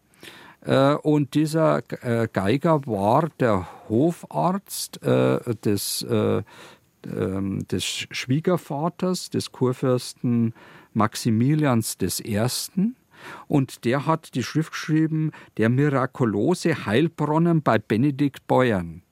Äh, und dieser Geiger war der Hofarzt des, äh, ähm, des Schwiegervaters, des Kurfürsten Maximilians I. Und der hat die Schrift geschrieben, der mirakulose Heilbrunnen bei Benedikt Beuern.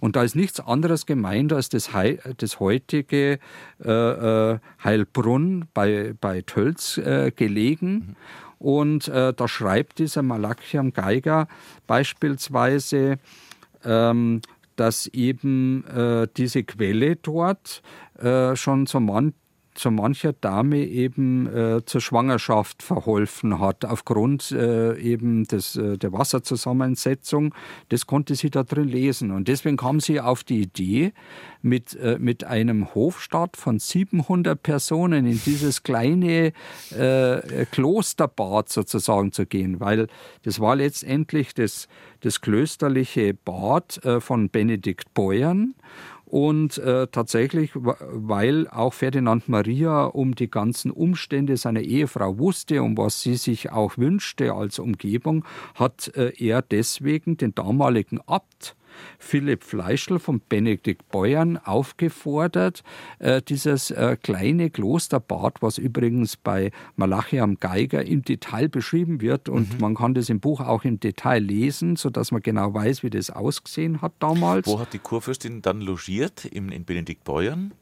Und da ist nichts anderes gemeint als das, Heil, das heutige äh, äh, Heilbrunn bei, bei Tölz äh, gelegen. Mhm. Und äh, da schreibt dieser Malachiam Geiger beispielsweise, ähm, dass eben äh, diese Quelle dort äh, schon zum Mann zu mancher Dame eben äh, zur Schwangerschaft verholfen hat, aufgrund äh, eben des, äh, der Wasserzusammensetzung. Das konnte sie da drin lesen. Und deswegen kam sie auf die Idee, mit, äh, mit einem Hofstaat von 700 Personen in dieses kleine äh, Klosterbad sozusagen zu gehen, weil das war letztendlich das, das klösterliche Bad von Benedikt Beuern. Und äh, tatsächlich, weil auch Ferdinand Maria um die ganzen Umstände seiner Ehefrau wusste, um was sie sich auch wünschte als Umgebung, hat äh, er deswegen den damaligen Abt Philipp Fleischl von Benedikt Beuern aufgefordert, äh, dieses äh, kleine Klosterbad, was übrigens bei Malachiam Geiger im Detail beschrieben wird und mhm. man kann das im Buch auch im Detail lesen, sodass man genau weiß, wie das ausgesehen hat damals. Wo hat die Kurfürstin dann logiert? In, in Benedikt Beuern?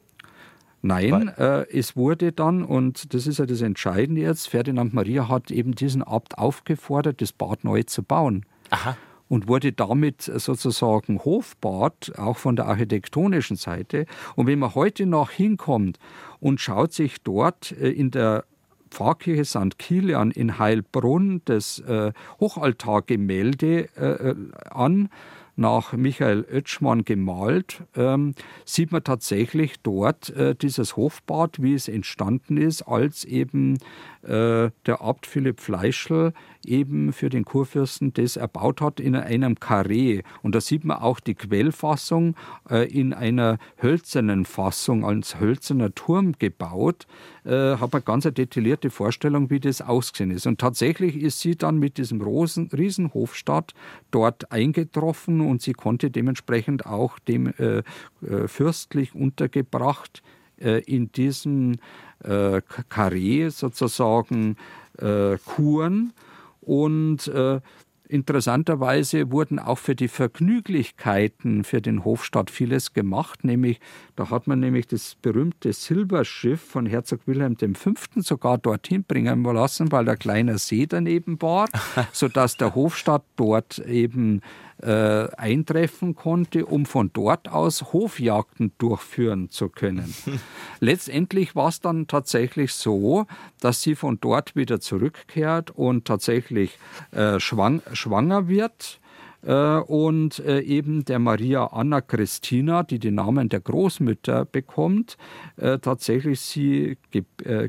Nein, äh, es wurde dann, und das ist ja das Entscheidende jetzt, Ferdinand Maria hat eben diesen Abt aufgefordert, das Bad neu zu bauen. Aha und wurde damit sozusagen Hofbad, auch von der architektonischen Seite. Und wenn man heute noch hinkommt und schaut sich dort äh, in der Pfarrkirche St. Kilian in Heilbrunn das äh, Hochaltargemälde äh, an, nach Michael Oetschmann gemalt, ähm, sieht man tatsächlich dort äh, dieses Hofbad, wie es entstanden ist, als eben äh, der Abt Philipp Fleischl eben für den Kurfürsten das erbaut hat in einem Karree. Und da sieht man auch die Quellfassung äh, in einer hölzernen Fassung, als hölzerner Turm gebaut. Äh, hat man ganz eine detaillierte Vorstellung, wie das ausgesehen ist. Und tatsächlich ist sie dann mit diesem Rosen, Riesenhofstadt dort eingetroffen und sie konnte dementsprechend auch dem äh, äh fürstlich untergebracht äh, in diesem äh, Karree sozusagen äh, kuren. Und äh, Interessanterweise wurden auch für die Vergnüglichkeiten für den Hofstaat vieles gemacht, nämlich da hat man nämlich das berühmte Silberschiff von Herzog Wilhelm V. sogar dorthin bringen lassen, weil der kleine See daneben war, *laughs* sodass der Hofstaat dort eben äh, eintreffen konnte, um von dort aus Hofjagden durchführen zu können. *laughs* Letztendlich war es dann tatsächlich so, dass sie von dort wieder zurückkehrt und tatsächlich äh, schwang, schwanger wird äh, und äh, eben der Maria Anna Christina, die den Namen der Großmütter bekommt, äh, tatsächlich sie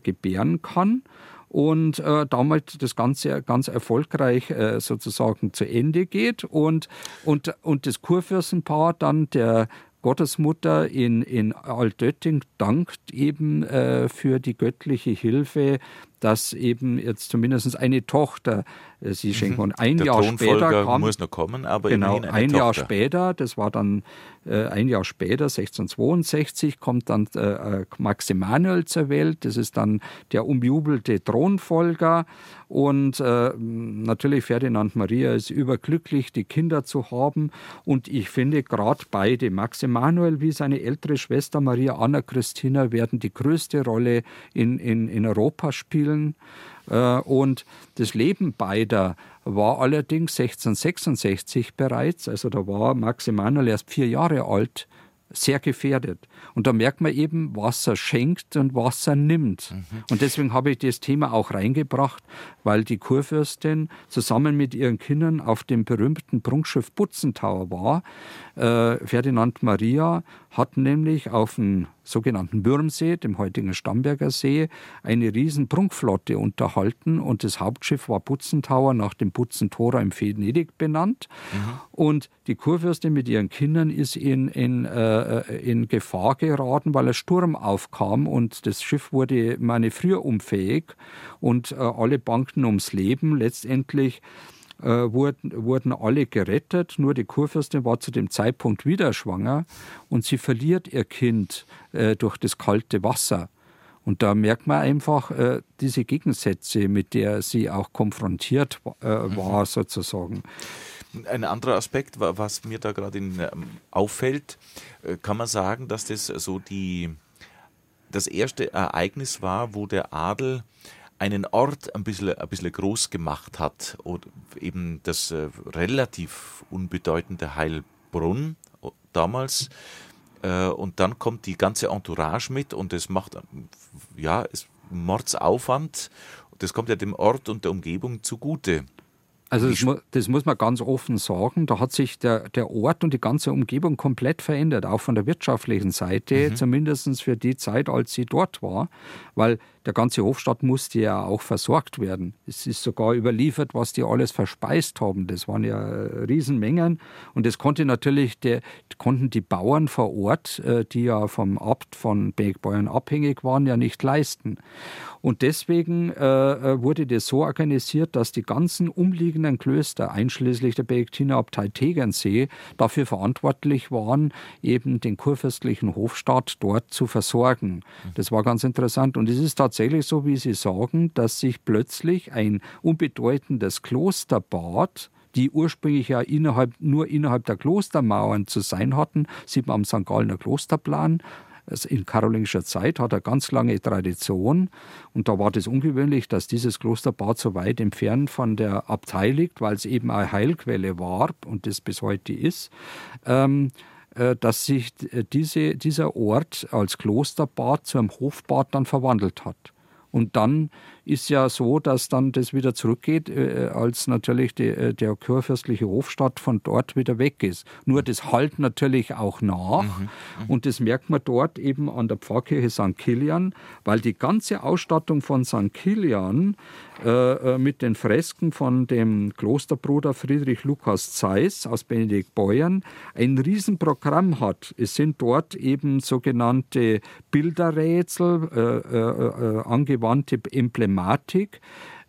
gebären kann und äh, damit das Ganze ganz erfolgreich äh, sozusagen zu Ende geht und, und, und das Kurfürstenpaar dann der Gottesmutter in, in Altötting dankt eben äh, für die göttliche Hilfe, dass eben jetzt zumindest eine Tochter sie schenken. Und ein Der Jahr später kam. muss noch kommen, aber genau, ein Tochter. Jahr später, das war dann äh, ein Jahr später, 1662, kommt dann äh, äh, Max Emanuel zur Welt. Das ist dann der umjubelte Thronfolger. Und äh, natürlich Ferdinand Maria ist überglücklich, die Kinder zu haben. Und ich finde gerade beide, Max Emanuel wie seine ältere Schwester Maria Anna Christina, werden die größte Rolle in, in, in Europa spielen. Äh, und das Leben beider war allerdings 1666 bereits, also da war Max Emanuel erst vier Jahre alt, sehr gefährdet. Und da merkt man eben, was er schenkt und was er nimmt. Mhm. Und deswegen habe ich das Thema auch reingebracht, weil die Kurfürstin zusammen mit ihren Kindern auf dem berühmten Prunksschiff Butzentauer war. Äh, Ferdinand Maria hat nämlich auf dem sogenannten Würmsee, dem heutigen Stamberger See, eine riesen Prunkflotte unterhalten und das Hauptschiff war Butzentauer nach dem Butzentora im Venedig benannt. Mhm. Und die Kurfürstin mit ihren Kindern ist in, in, äh, in Gefahr geraten, weil ein Sturm aufkam und das Schiff wurde manövrierunfähig und äh, alle Banken ums Leben. Letztendlich äh, wurden, wurden alle gerettet, nur die Kurfürstin war zu dem Zeitpunkt wieder schwanger und sie verliert ihr Kind äh, durch das kalte Wasser. Und da merkt man einfach äh, diese Gegensätze, mit der sie auch konfrontiert äh, mhm. war, sozusagen. Ein anderer Aspekt, was mir da gerade ähm, auffällt, äh, kann man sagen, dass das so die, das erste Ereignis war, wo der Adel einen Ort ein bisschen, ein bisschen groß gemacht hat. Oder eben das äh, relativ unbedeutende Heilbrunn damals Äh, und dann kommt die ganze Entourage mit und es macht ja, es Mordsaufwand. Das kommt ja dem Ort und der Umgebung zugute. Also das, mu das, muss man ganz offen sagen. Da hat sich der, der Ort und die ganze Umgebung komplett verändert, auch von der wirtschaftlichen Seite, mhm. zumindest für die Zeit, als sie dort war. Weil der ganze Hofstaat musste ja auch versorgt werden. Es ist sogar überliefert, was die alles verspeist haben. Das waren ja Riesenmengen. Und das konnte natürlich der, konnten die Bauern vor Ort, äh, die ja vom Abt von Bergbauern abhängig waren, ja nicht leisten. Und deswegen äh, äh, wurde das so organisiert, dass die ganzen umliegenden Klöster, einschließlich der Benediktinerabtei Tegernsee, dafür verantwortlich waren, eben den kurfürstlichen Hofstaat dort zu versorgen. Das war ganz interessant. Und es ist tatsächlich tatsächlich so, wie Sie sagen, dass sich plötzlich ein unbedeutendes Klosterbad die ursprünglich ja innerhalb, nur innerhalb der Klostermauern zu sein hatten, sieht man am St. Gallener Klosterplan. In karolingischer Zeit hat er ganz lange Tradition und da war das ungewöhnlich, dass dieses Klosterbad so weit entfernt von der Abtei liegt, weil es eben eine Heilquelle war und das bis heute ist. Ähm, äh, dass sich äh, diese, dieser Ort als Klosterbad zu einem Hofbad dann verwandelt hat. Und dann ist ja so, dass dann das wieder zurückgeht, äh, als natürlich die, äh, der kurfürstliche Hofstaat von dort wieder weg ist. Nur das halt natürlich auch nach. Mhm, mhm, und das merkt man dort eben an der Pfarrkirche St. Kilian, weil die ganze Ausstattung von St. Kilian äh, äh, mit den Fresken von dem Klosterbruder Friedrich Lukas Zeiss aus Benedikt Beuern ein Riesenprogramm hat. Es sind dort eben sogenannte Bilderrätsel, äh, angewandte Emblematik Thematik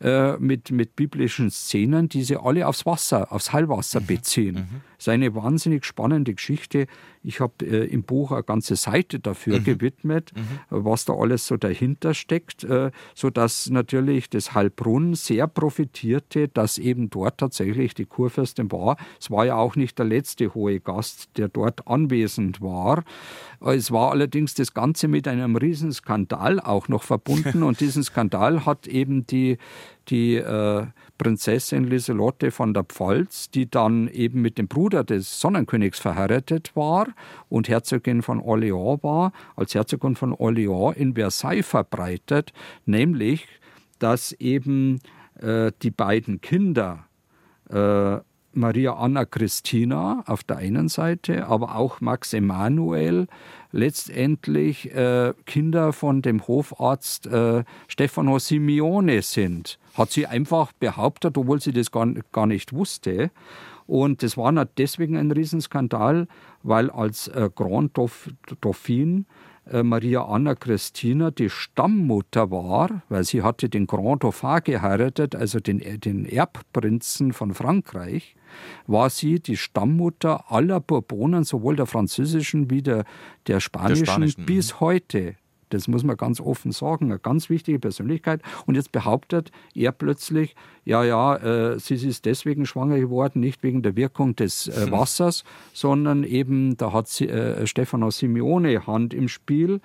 äh, mit, mit biblischen Szenen, die sie alle aufs Wasser, aufs Heilwasser mhm. beziehen. Mhm. Das ist eine wahnsinnig spannende Geschichte. Ich habe äh, im Buch eine ganze Seite dafür mhm. gewidmet, mhm. was da alles so dahinter steckt, äh, sodass natürlich das Heilbrunn sehr profitierte, dass eben dort tatsächlich die Kurfürstin war. Es war ja auch nicht der letzte hohe Gast, der dort anwesend war. Es war allerdings das Ganze mit einem Riesenskandal auch noch verbunden *laughs* und diesen Skandal hat eben die, die äh, Prinzessin Lieselotte von der Pfalz, die dann eben mit dem Bruder des Sonnenkönigs verheiratet war und Herzogin von Orléans war, als Herzogin von Orléans in Versailles verbreitet, nämlich, dass eben äh, die beiden Kinder äh, Maria Anna Christina auf der einen Seite, aber auch Max Emanuel, letztendlich äh, Kinder von dem Hofarzt äh, Stefano Simeone sind hat sie einfach behauptet, obwohl sie das gar, gar nicht wusste. Und das war deswegen ein Riesenskandal, weil als äh, Grand Dauphine äh, Maria Anna Christina die Stammmutter war, weil sie hatte den Grand Dauphin geheiratet, also den, den Erbprinzen von Frankreich, war sie die Stammmutter aller Bourbonen, sowohl der französischen wie der, der spanischen, der spanischen bis mhm. heute. Das muss man ganz offen sagen. Eine ganz wichtige Persönlichkeit. Und jetzt behauptet er plötzlich, ja, ja, äh, sie ist deswegen schwanger geworden, nicht wegen der Wirkung des äh, hm. Wassers, sondern eben, da hat sie, äh, Stefano Simeone Hand im Spiel.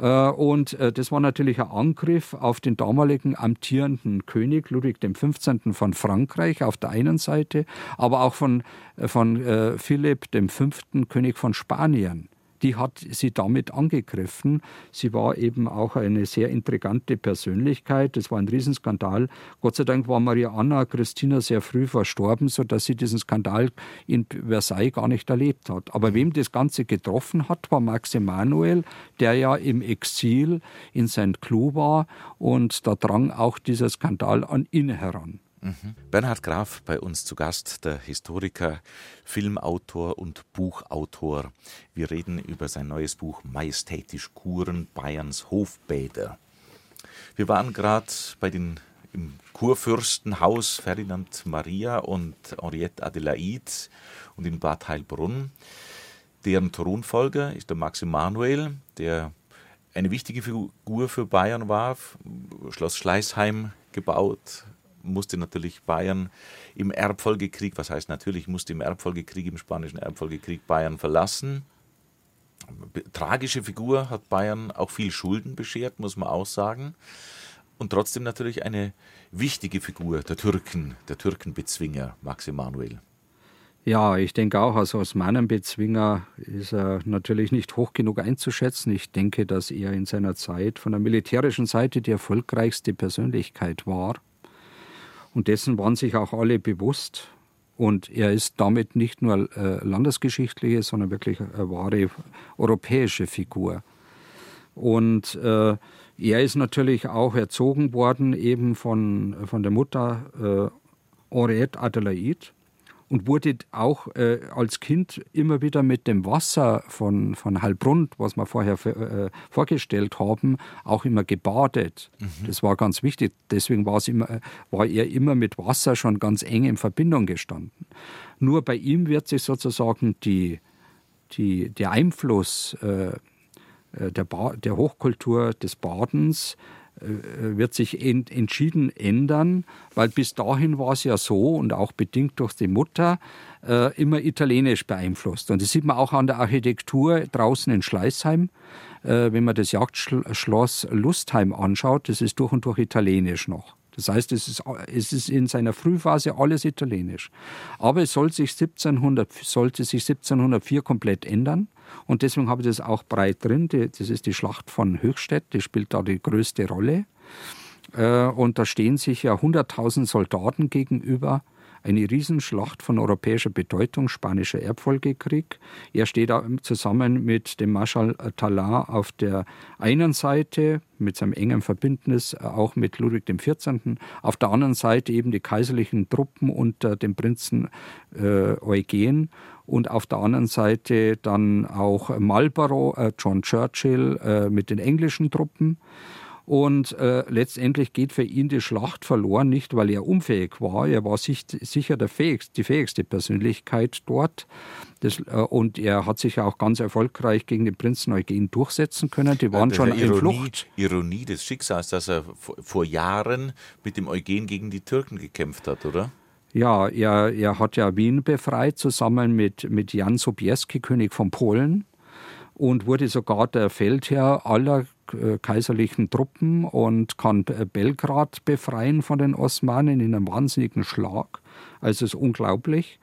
Äh, und äh, das war natürlich ein Angriff auf den damaligen amtierenden König Ludwig XV. von Frankreich auf der einen Seite, aber auch von, äh, von Philipp V., König von Spanien die hat sie damit angegriffen. Sie war eben auch eine sehr intrigante Persönlichkeit. Es war ein Riesenskandal. Gott sei Dank war Maria Anna Christina sehr früh verstorben, sodass sie diesen Skandal in Versailles gar nicht erlebt hat. Aber wem das Ganze getroffen hat, war Max Emanuel, der ja im Exil in St. Cloud war und da drang auch dieser Skandal an ihn heran. Mhm. Bernhard Graf bei uns zu Gast, der Historiker, Filmautor und Buchautor. Wir reden über sein neues Buch Majestätisch Kuren Bayerns Hofbäder. Wir waren gerade bei den im Kurfürstenhaus Ferdinand Maria und Henriette Adelaide und in Bad Heilbrunn. Deren Thronfolger ist der Max Emanuel, der eine wichtige Figur für Bayern war, Schloss Schleißheim gebaut, musste natürlich Bayern im Erbfolgekrieg, was heißt natürlich, musste im Erbfolgekrieg, im spanischen Erbfolgekrieg Bayern verlassen. Tragische Figur, hat Bayern auch viel Schulden beschert, muss man auch sagen. Und trotzdem natürlich eine wichtige Figur der Türken, der Türkenbezwinger, Max Emanuel. Ja, ich denke auch, als Osmanenbezwinger ist er natürlich nicht hoch genug einzuschätzen. Ich denke, dass er in seiner Zeit von der militärischen Seite die erfolgreichste Persönlichkeit war. Und dessen waren sich auch alle bewusst. Und er ist damit nicht nur äh, landesgeschichtliche, sondern wirklich eine wahre europäische Figur. Und äh, er ist natürlich auch erzogen worden eben von, von der Mutter äh, Henriette Adelaide und wurde auch äh, als Kind immer wieder mit dem Wasser von, von Heilbrunn, was wir vorher äh, vorgestellt haben, auch immer gebadet. Mhm. Das war ganz wichtig. Deswegen immer, war er immer mit Wasser schon ganz eng in Verbindung gestanden. Nur bei ihm wird sich sozusagen die, die, der Einfluss äh, äh der, der Hochkultur des Badens äh, wird sich ent entschieden ändern, weil bis dahin war es ja so und auch bedingt durch die Mutter äh, immer italienisch beeinflusst. Und das sieht man auch an der Architektur draußen in Schleißheim. Äh, wenn man das Jagdschloss Lustheim anschaut, das ist durch und durch italienisch noch. Das heißt, es ist, es ist in seiner Frühphase alles italienisch. Aber es soll sich 1700, sollte sich 1704 komplett ändern. Und deswegen habe ich das auch breit drin. Das ist die Schlacht von Höchstädt, die spielt da die größte Rolle. Äh, und da stehen sich ja 100.000 Soldaten gegenüber. Eine Riesenschlacht von europäischer Bedeutung, Spanischer Erbfolgekrieg. Er steht zusammen mit dem Marschall Talar auf der einen Seite, mit seinem engen Verbindnis auch mit Ludwig XIV. Auf der anderen Seite eben die kaiserlichen Truppen unter dem Prinzen äh, Eugen und auf der anderen Seite dann auch Marlborough, äh, John Churchill äh, mit den englischen Truppen. Und äh, letztendlich geht für ihn die Schlacht verloren, nicht weil er unfähig war, er war sich, sicher der fähigste, die fähigste Persönlichkeit dort. Das, äh, und er hat sich auch ganz erfolgreich gegen den Prinzen Eugen durchsetzen können. Die waren schon in Ironie, Flucht. Ironie des Schicksals, dass er vor Jahren mit dem Eugen gegen die Türken gekämpft hat, oder? Ja, er, er hat ja Wien befreit, zusammen mit, mit Jan Sobieski, König von Polen, und wurde sogar der Feldherr aller äh, kaiserlichen Truppen und kann Belgrad befreien von den Osmanen in einem wahnsinnigen Schlag. Also es ist unglaublich.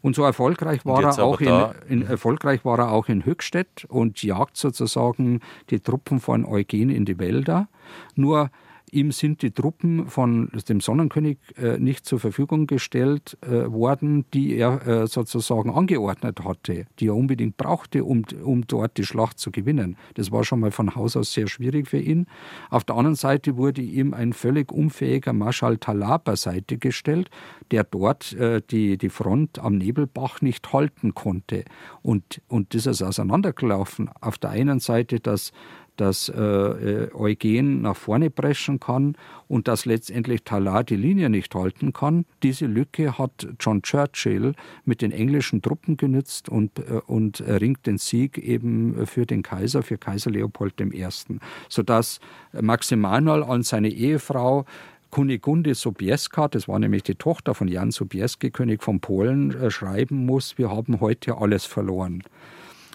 Und so erfolgreich war, er auch in, in, erfolgreich war er auch in Höchstädt und jagt sozusagen die Truppen von Eugen in die Wälder. Nur Ihm sind die Truppen von dem Sonnenkönig äh, nicht zur Verfügung gestellt äh, worden, die er äh, sozusagen angeordnet hatte, die er unbedingt brauchte, um, um dort die Schlacht zu gewinnen. Das war schon mal von Haus aus sehr schwierig für ihn. Auf der anderen Seite wurde ihm ein völlig unfähiger Marschall Talar beiseite gestellt, der dort die, die Front am Nebelbach nicht halten konnte. Und, und das ist auseinandergelaufen. Auf der einen Seite das dass äh, äh, Eugen nach vorne preschen kann und dass letztendlich Talar die Linie nicht halten kann. Diese Lücke hat John Churchill mit den englischen Truppen genützt und, äh, und erringt den Sieg eben für den Kaiser, für Kaiser Leopold I., sodass Max Emanuel an seine Ehefrau Kunigunde Sobieska, das war nämlich die Tochter von Jan Sobieski, König von Polen, äh, schreiben muss, wir haben heute alles verloren.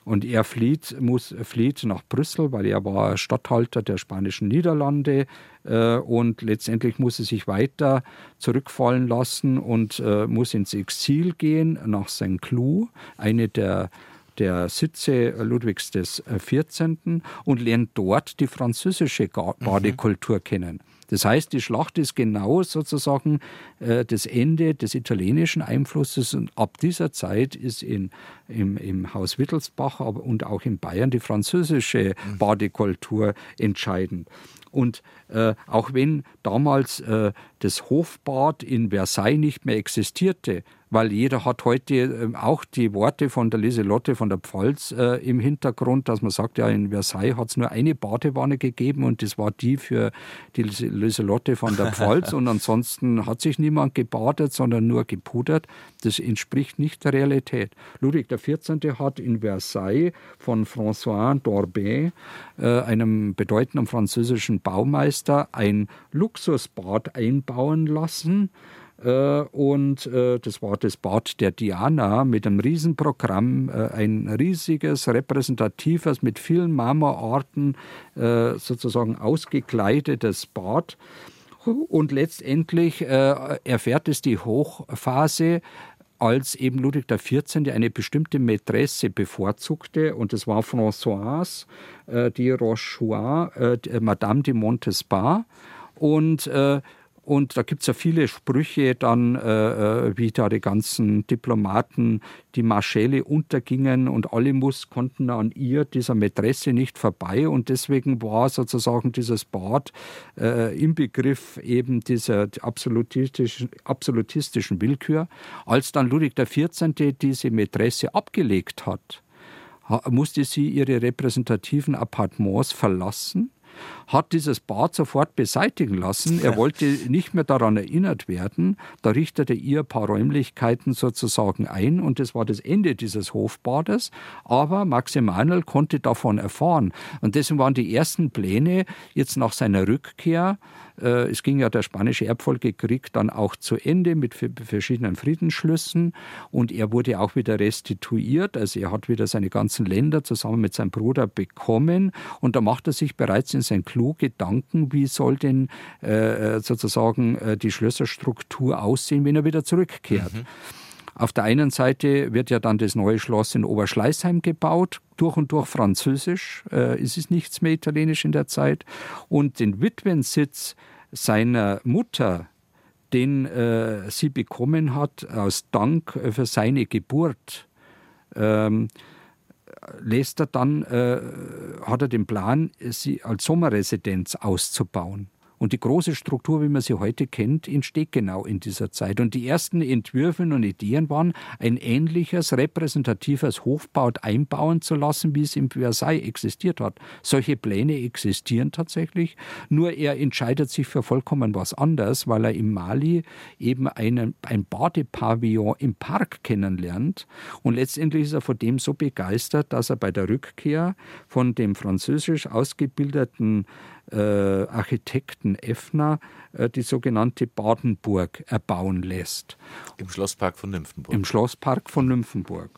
Und er flieht, muss, flieht nach Brüssel, weil er war Statthalter der spanischen Niederlande äh, und letztendlich muss er sich weiter zurückfallen lassen und äh, muss ins Exil gehen nach St. Cloud, eine der der Sitze Ludwigs XIV. und lernt dort die französische mhm. Badekultur mhm. kennen. Das heißt, die Schlacht ist genau sozusagen äh, das Ende des italienischen Einflusses und ab dieser Zeit ist in, im, im Haus Wittelsbach und auch in Bayern die französische mhm. Badekultur entscheidend. Und äh, auch wenn damals äh, das Hofbad in Versailles nicht mehr existierte, weil jeder hat heute ähm, auch die Worte von der Lieselotte von der Pfalz äh, im Hintergrund, dass man sagt, ja, in Versailles hat es nur eine Badewanne gegeben und das war die für die Lieselotte von der Pfalz *laughs* und ansonsten hat sich niemand gebadet, sondern nur gepudert. Das entspricht nicht der Realität. Ludwig XIV. hat in Versailles von François d'Orbay, äh, einem bedeutenden französischen Baumeister, ein Luxusbad einbauen lassen und äh, das war das Bad der Diana mit einem Riesenprogramm, äh, ein riesiges, repräsentatives, mit vielen Marmorarten sozusagen ausgekleidetes Bad. Und letztendlich erfährt es die Hochphase als eben Ludwig XIV. eine bestimmte Mätresse bevorzugte und das war Françoise äh, de Rochechouart, äh, Madame de Montespan und äh, und da gibt es ja viele Sprüche dann, äh, äh, wie da die ganzen Diplomaten die Marschälle untergingen und alle muss, konnten an ihr, dieser Mätresse, nicht vorbei. Und deswegen war sozusagen dieses Bad äh, im Begriff eben dieser absolutistischen, absolutistischen Willkür. Als dann Ludwig XIV. diese Mätresse abgelegt hat, musste sie ihre repräsentativen Appartements verlassen hat dieses Bad sofort beseitigen lassen. Er wollte nicht mehr daran erinnert werden. Da richtete ihr ein paar Räumlichkeiten sozusagen ein und das war das Ende dieses Hofbades. Aber Max Emanuel konnte davon erfahren. Und deswegen waren die ersten Pläne jetzt nach seiner Rückkehr es ging ja der spanische Erbfolgekrieg dann auch zu Ende mit verschiedenen Friedensschlüssen und er wurde auch wieder restituiert. Also er hat wieder seine ganzen Länder zusammen mit seinem Bruder bekommen und da macht er sich bereits in sein Klo Gedanken, wie soll denn äh, äh sozusagen äh, die Schlösserstruktur aussehen, wenn er wieder zurückkehrt. Mhm. Auf der einen Seite wird ja dann das neue Schloss in Oberschleißheim gebaut, durch und durch französisch. Äh, es ist nichts mehr italienisch in der Zeit. Und den Witwensitz seiner Mutter, den äh, sie bekommen hat aus Dank für seine Geburt, ähm, lässt er dann, äh, hat er den Plan, sie als Sommerresidenz auszubauen. Und die große Struktur, wie man sie heute kennt, entsteht genau in dieser Zeit. Und die ersten Entwürfe und Ideen waren, ein ähnliches repräsentatives Hofbad einbauen zu lassen, wie es im Versailles existiert hat. Solche Pläne existieren tatsächlich, nur er entscheidet sich für vollkommen was anderes, weil er im Mali eben einen, ein Badepavillon im Park kennenlernt. Und letztendlich ist er von dem so begeistert, dass er bei der Rückkehr von dem französisch ausgebildeten Architekten Effner äh, die sogenannte Badenburg erbauen lässt. Im Schlosspark von Nymphenburg. Im Schlosspark von Nymphenburg.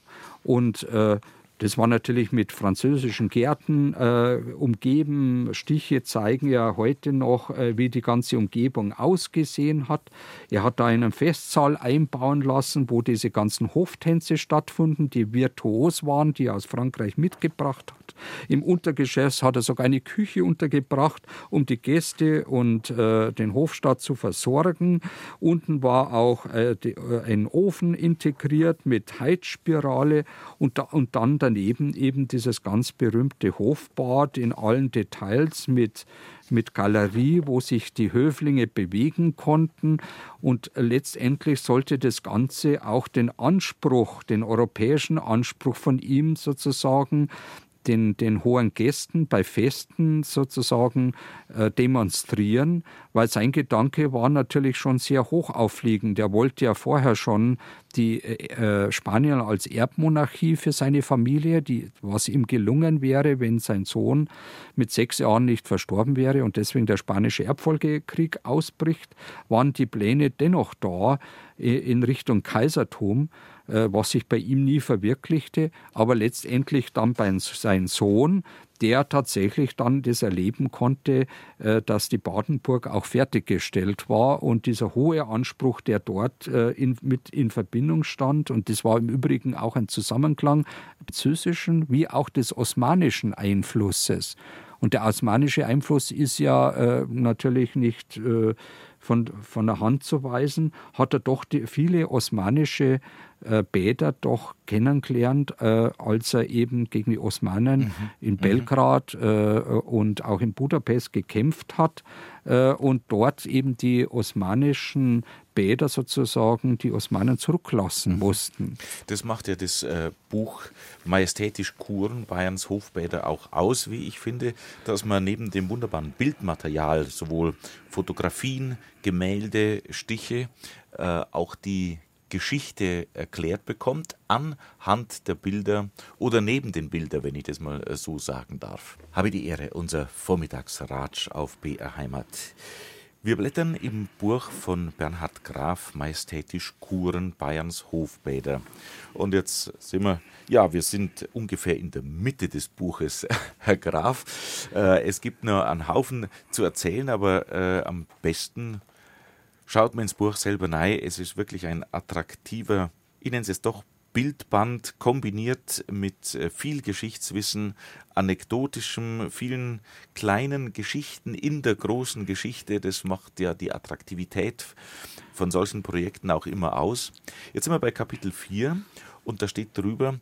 Und äh, das war natürlich mit französischen Gärten äh, umgeben. Stiche zeigen ja heute noch, äh, wie die ganze Umgebung ausgesehen hat. Er hat da einen Festsaal einbauen lassen, wo diese ganzen Hoftänze stattfanden, die virtuos waren, die er aus Frankreich mitgebracht hat. Im Untergeschoss hat er sogar eine Küche untergebracht, um die Gäste und äh, den Hofstaat zu versorgen. Unten war auch äh, die, äh, ein Ofen integriert mit Heizspirale und, da, und dann daneben eben dieses ganz berühmte Hofbad in allen Details mit mit Galerie, wo sich die Höflinge bewegen konnten. Und letztendlich sollte das Ganze auch den Anspruch, den europäischen Anspruch von ihm sozusagen den, den hohen Gästen bei Festen sozusagen äh, demonstrieren, weil sein Gedanke war natürlich schon sehr hoch aufliegend. Er wollte ja vorher schon die äh, äh, Spanien als Erbmonarchie für seine Familie, die, was ihm gelungen wäre, wenn sein Sohn mit sechs Jahren nicht verstorben wäre und deswegen der spanische Erbfolgekrieg ausbricht, waren die Pläne dennoch da äh, in Richtung Kaisertum. Äh, was sich bei ihm nie verwirklichte, aber letztendlich dann bei seinem Sohn, der tatsächlich dann das erleben konnte, äh, dass die Badenburg auch fertiggestellt war und dieser hohe Anspruch, der dort äh, in, mit in Verbindung stand, und das war im Übrigen auch ein Zusammenklang französischen wie auch des osmanischen Einflusses. Und der osmanische Einfluss ist ja äh, natürlich nicht äh, von, von der Hand zu weisen, hat er doch die, viele osmanische äh, Bäder doch kennengelernt, äh, als er eben gegen die Osmanen mhm. in mhm. Belgrad äh, und auch in Budapest gekämpft hat äh, und dort eben die osmanischen Bäder sozusagen die Osmanen zurücklassen mhm. mussten. Das macht ja das äh, Buch Majestätisch Kuren Bayerns Hofbäder auch aus, wie ich finde, dass man neben dem wunderbaren Bildmaterial sowohl Fotografien, Gemälde, Stiche, äh, auch die Geschichte erklärt bekommt anhand der Bilder oder neben den Bildern, wenn ich das mal äh, so sagen darf. Habe die Ehre, unser Vormittagsratsch auf BR Heimat. Wir blättern im Buch von Bernhard Graf Majestätisch Kuren Bayerns Hofbäder. Und jetzt sind wir, ja, wir sind ungefähr in der Mitte des Buches, *laughs* Herr Graf. Äh, es gibt nur einen Haufen zu erzählen, aber äh, am besten Schaut mir ins Buch selber rein. Es ist wirklich ein attraktiver ich nenne es doch Bildband kombiniert mit äh, viel Geschichtswissen, anekdotischem, vielen kleinen Geschichten in der großen Geschichte. Das macht ja die Attraktivität von solchen Projekten auch immer aus. Jetzt sind wir bei Kapitel 4 und da steht drüber,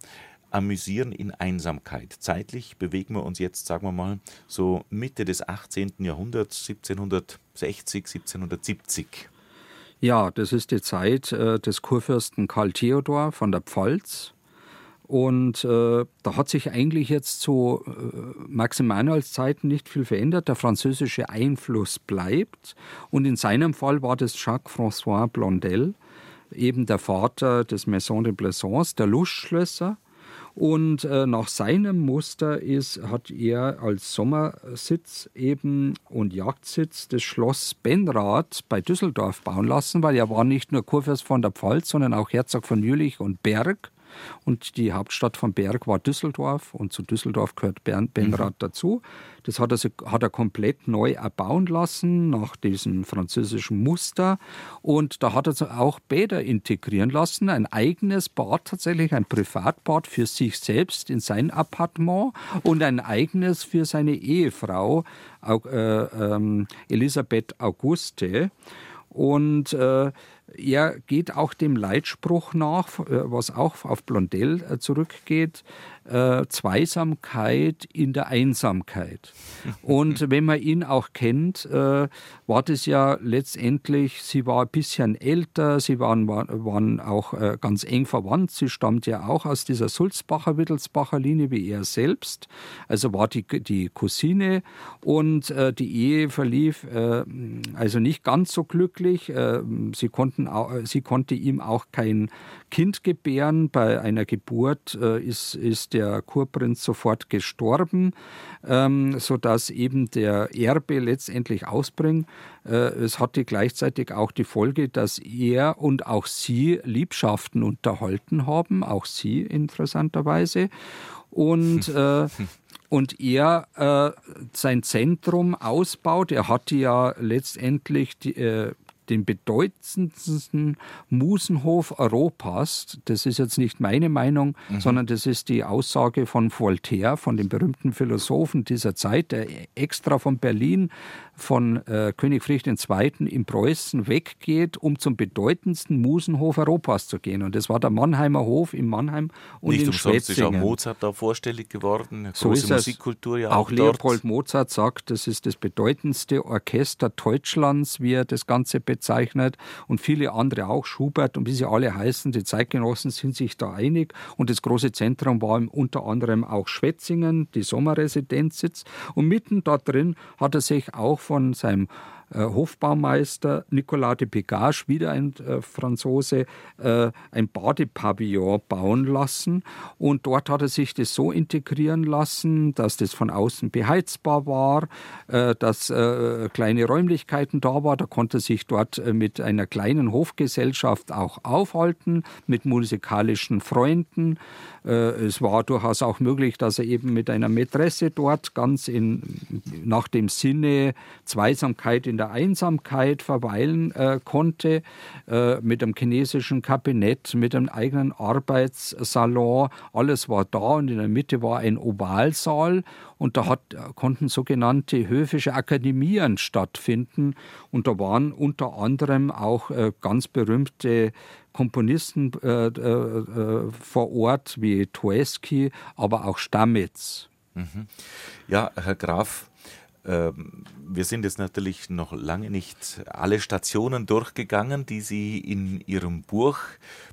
Amüsieren in Einsamkeit. Zeitlich bewegen wir uns jetzt, sagen wir mal, so Mitte des 18. Jahrhunderts, 1760, 1770. Ja, das ist die Zeit äh, des Kurfürsten Karl Theodor von der Pfalz. Und äh, da hat sich eigentlich jetzt zu äh, Maximilians Zeiten nicht viel verändert. Der französische Einfluss bleibt. Und in seinem Fall war das Jacques-François Blondel, eben der Vater des Maison de Plaisance, der Lustschlösser. Und äh, nach seinem Muster ist, hat er als Sommersitz eben und Jagdsitz das Schloss Benrath bei Düsseldorf bauen lassen, weil er war nicht nur Kurfürst von der Pfalz, sondern auch Herzog von Jülich und Berg. Und die Hauptstadt von Berg war Düsseldorf und zu Düsseldorf gehört Benrath mhm. dazu. Das hat er, hat er komplett neu erbauen lassen nach diesem französischen Muster. Und da hat er auch Bäder integrieren lassen, ein eigenes Bad tatsächlich, ein Privatbad für sich selbst in sein Appartement und ein eigenes für seine Ehefrau äh, äh, Elisabeth Auguste. Und äh, er geht auch dem Leitspruch nach, äh, was auch auf Blondel äh, zurückgeht, äh, Zweisamkeit in der Einsamkeit. Und *laughs* wenn man ihn auch kennt, äh, war das ja letztendlich, sie war ein bisschen älter, sie waren, waren auch äh, ganz eng verwandt, sie stammt ja auch aus dieser Sulzbacher, Wittelsbacher Linie wie er selbst, also war die, die Cousine und äh, die Ehe verlief äh, also nicht ganz so glücklich. Äh, sie, konnten, sie konnte ihm auch kein Kind gebären. Bei einer Geburt ist, ist der Kurprinz sofort gestorben, ähm, sodass eben der Erbe letztendlich ausbringt. Äh, es hatte gleichzeitig auch die Folge, dass er und auch sie Liebschaften unterhalten haben, auch sie interessanterweise. Und *laughs* äh, und er äh, sein Zentrum ausbaut. Er hatte ja letztendlich die, äh, den bedeutendsten Musenhof Europas. Das ist jetzt nicht meine Meinung, mhm. sondern das ist die Aussage von Voltaire, von dem berühmten Philosophen dieser Zeit, der extra von Berlin von äh, König Friedrich II. in Preußen weggeht, um zum bedeutendsten Musenhof Europas zu gehen. Und das war der Mannheimer Hof in Mannheim und Nicht in umsonst ist auch Mozart da vorstellig geworden. So ist Musikkultur ja auch, auch Leopold Mozart sagt, das ist das bedeutendste Orchester Deutschlands, wie er das Ganze bezeichnet. Und viele andere auch, Schubert und wie sie alle heißen, die Zeitgenossen sind sich da einig. Und das große Zentrum war unter anderem auch Schwetzingen, die Sommerresidenz sitzt. Und mitten da drin hat er sich auch von seinem äh, Hofbaumeister Nicolas de Pegage, wieder ein äh, Franzose, äh, ein Badepavillon bauen lassen. Und dort hat er sich das so integrieren lassen, dass das von außen beheizbar war, dass kleine Räumlichkeiten da war. Da konnte er sich dort mit einer kleinen Hofgesellschaft auch aufhalten, mit musikalischen Freunden. Es war durchaus auch möglich, dass er eben mit einer Mätresse dort ganz in, nach dem Sinne Zweisamkeit in der Einsamkeit verweilen äh, konnte, äh, mit einem chinesischen Kabinett, mit einem eigenen Arbeitssalon. Alles war da und in der Mitte war ein Ovalsaal und da hat, konnten sogenannte höfische Akademien stattfinden und da waren unter anderem auch äh, ganz berühmte Komponisten äh, äh, äh vor Ort wie Toeski, aber auch Stammitz. Mhm. Ja, Herr Graf, ähm, wir sind jetzt natürlich noch lange nicht alle Stationen durchgegangen, die Sie in Ihrem Buch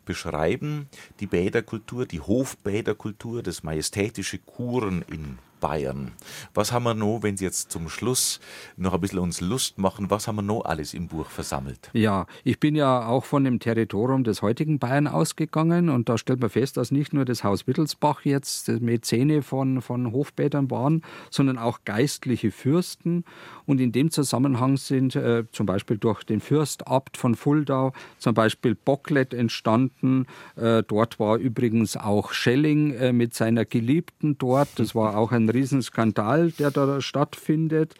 beschreiben. Die Bäderkultur, die Hofbäderkultur, das majestätische Kuren in Bayern. Was haben wir noch, wenn Sie jetzt zum Schluss noch ein bisschen uns Lust machen, was haben wir noch alles im Buch versammelt? Ja, ich bin ja auch von dem Territorium des heutigen Bayern ausgegangen und da stellt man fest, dass nicht nur das Haus Wittelsbach jetzt Mäzene von, von Hofbädern waren, sondern auch geistliche Fürsten. Und in dem Zusammenhang sind äh, zum Beispiel durch den Fürstabt von Fuldau zum Beispiel Bocklet entstanden. Äh, dort war übrigens auch Schelling äh, mit seiner Geliebten dort. Das war auch ein Riesenskandal, der da stattfindet.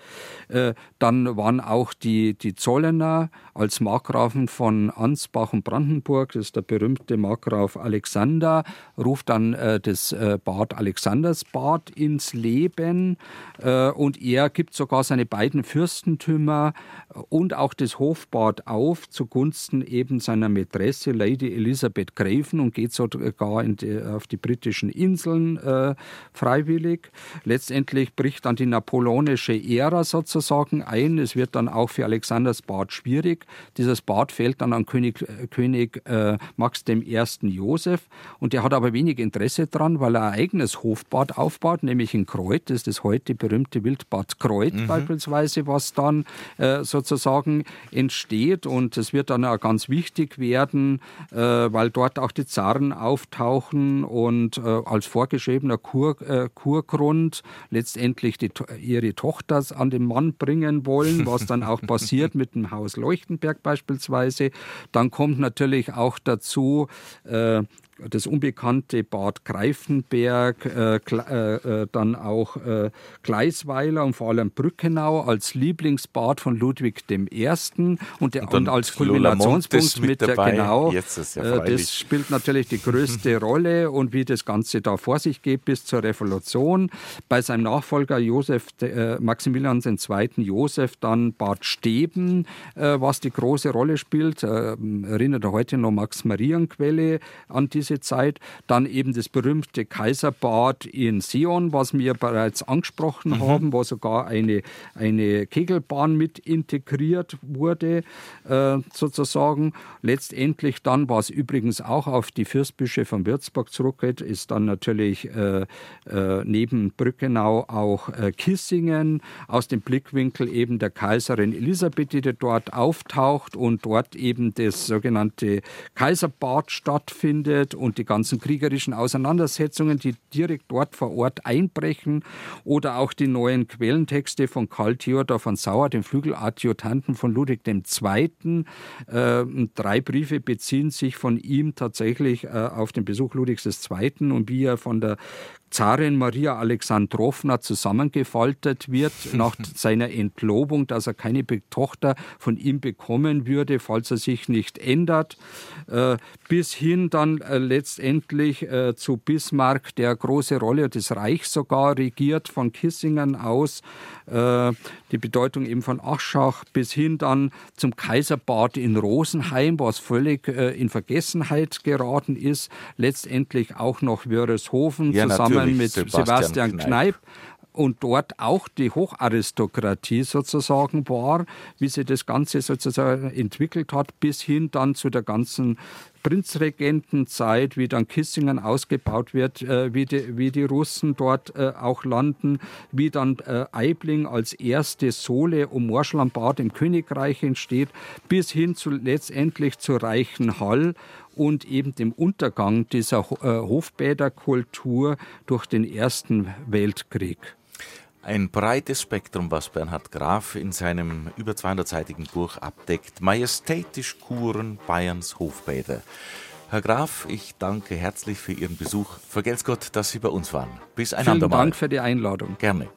Äh, dann waren auch die, die Zollener als Markgrafen von Ansbach und Brandenburg, das ist der berühmte Markgraf Alexander, ruft dann äh, das äh, Bad Alexandersbad ins Leben äh, und er gibt sogar seine beiden Fürstentümer und auch das Hofbad auf zugunsten eben seiner Mätresse Lady Elizabeth Graven und geht sogar die, auf die britischen Inseln äh, freiwillig. Letztendlich bricht dann die napoleonische Ära sozusagen ein. Es wird dann auch für Alexanders Bad schwierig. Dieses Bad fällt dann an König, äh, König äh, Max I. Josef und der hat aber wenig Interesse dran, weil er ein eigenes Hofbad aufbaut, nämlich in Kreuth. Das ist das heute berühmte Wildbad Kreuth mhm. beispielsweise, was dann äh, sozusagen entsteht und es wird dann auch ganz wichtig werden, äh, weil dort auch die Zaren auftauchen und äh, als vorgeschriebener Kur, äh, Kurgrund letztendlich die, ihre Tochter an den Mann bringen wollen, was dann auch *laughs* passiert mit dem Haus Leuchtenberg beispielsweise. Dann kommt natürlich auch dazu, äh, das unbekannte Bad Greifenberg, äh, äh, äh, dann auch äh, Gleisweiler und vor allem Brückenau als Lieblingsbad von Ludwig I. und, der, und, und als Kulminationspunkt mit, der, genau, ja äh, das spielt natürlich die größte *laughs* Rolle und wie das Ganze da vor sich geht bis zur Revolution. Bei seinem Nachfolger Josef, äh, Maximilian II. Josef dann Bad Steben, was die große Rolle spielt. erinnert er heute noch Max-Marienquelle an diese diese Zeit. Dann eben das berühmte Kaiserbad in Sion, was wir bereits angesprochen mhm. haben, wo sogar eine, eine Kegelbahn mit integriert wurde, äh, sozusagen. Letztendlich dann, was übrigens auch auf die Fürstbischöfe von Würzburg zurückgeht, ist dann natürlich äh, äh, neben Brückenau auch äh, Kissingen aus dem Blickwinkel eben der Kaiserin Elisabeth, die dort auftaucht und dort eben das sogenannte Kaiserbad stattfindet und die ganzen kriegerischen Auseinandersetzungen, die direkt dort vor Ort einbrechen oder auch die neuen Quellentexte von Karl Theodor von Sauer, dem Flügeladjutanten von Ludwig II. Äh, drei Briefe beziehen sich von ihm tatsächlich äh, auf den Besuch Ludwigs II. und wie er von der Zarin Maria Alexandrowna zusammengefaltet wird *laughs* nach seiner Entlobung, dass er keine Tochter von ihm bekommen würde, falls er sich nicht ändert, äh, bis hin dann äh, letztendlich äh, zu Bismarck, der große Rolle des Reichs sogar regiert, von Kissingen aus, die Bedeutung eben von Aschach, bis hin dann zum Kaiserbad in Rosenheim, was völlig in Vergessenheit geraten ist, letztendlich auch noch Wörishofen ja, zusammen zusammen mit Sebastian, Sebastian Kneip. Kneip und dort auch die Hocharistokratie sozusagen war, wie sie das Ganze sozusagen entwickelt hat, bis hin dann zu der ganzen Prinzregentenzeit, wie dann Kissingen ausgebaut wird, äh, wie, die, wie die Russen dort äh, auch landen, wie dann äh, Eibling als erste Sohle um Morschlambad im Königreich entsteht, bis hin zu letztendlich zu Reichenhall und eben dem Untergang dieser äh, Hofbäderkultur durch den Ersten Weltkrieg. Ein breites Spektrum, was Bernhard Graf in seinem über 200-seitigen Buch abdeckt. Majestätisch Kuren Bayerns Hofbäder. Herr Graf, ich danke herzlich für Ihren Besuch. Vergelt's Gott, dass Sie bei uns waren. Bis ein Vielen. Dank für die Einladung. Gerne.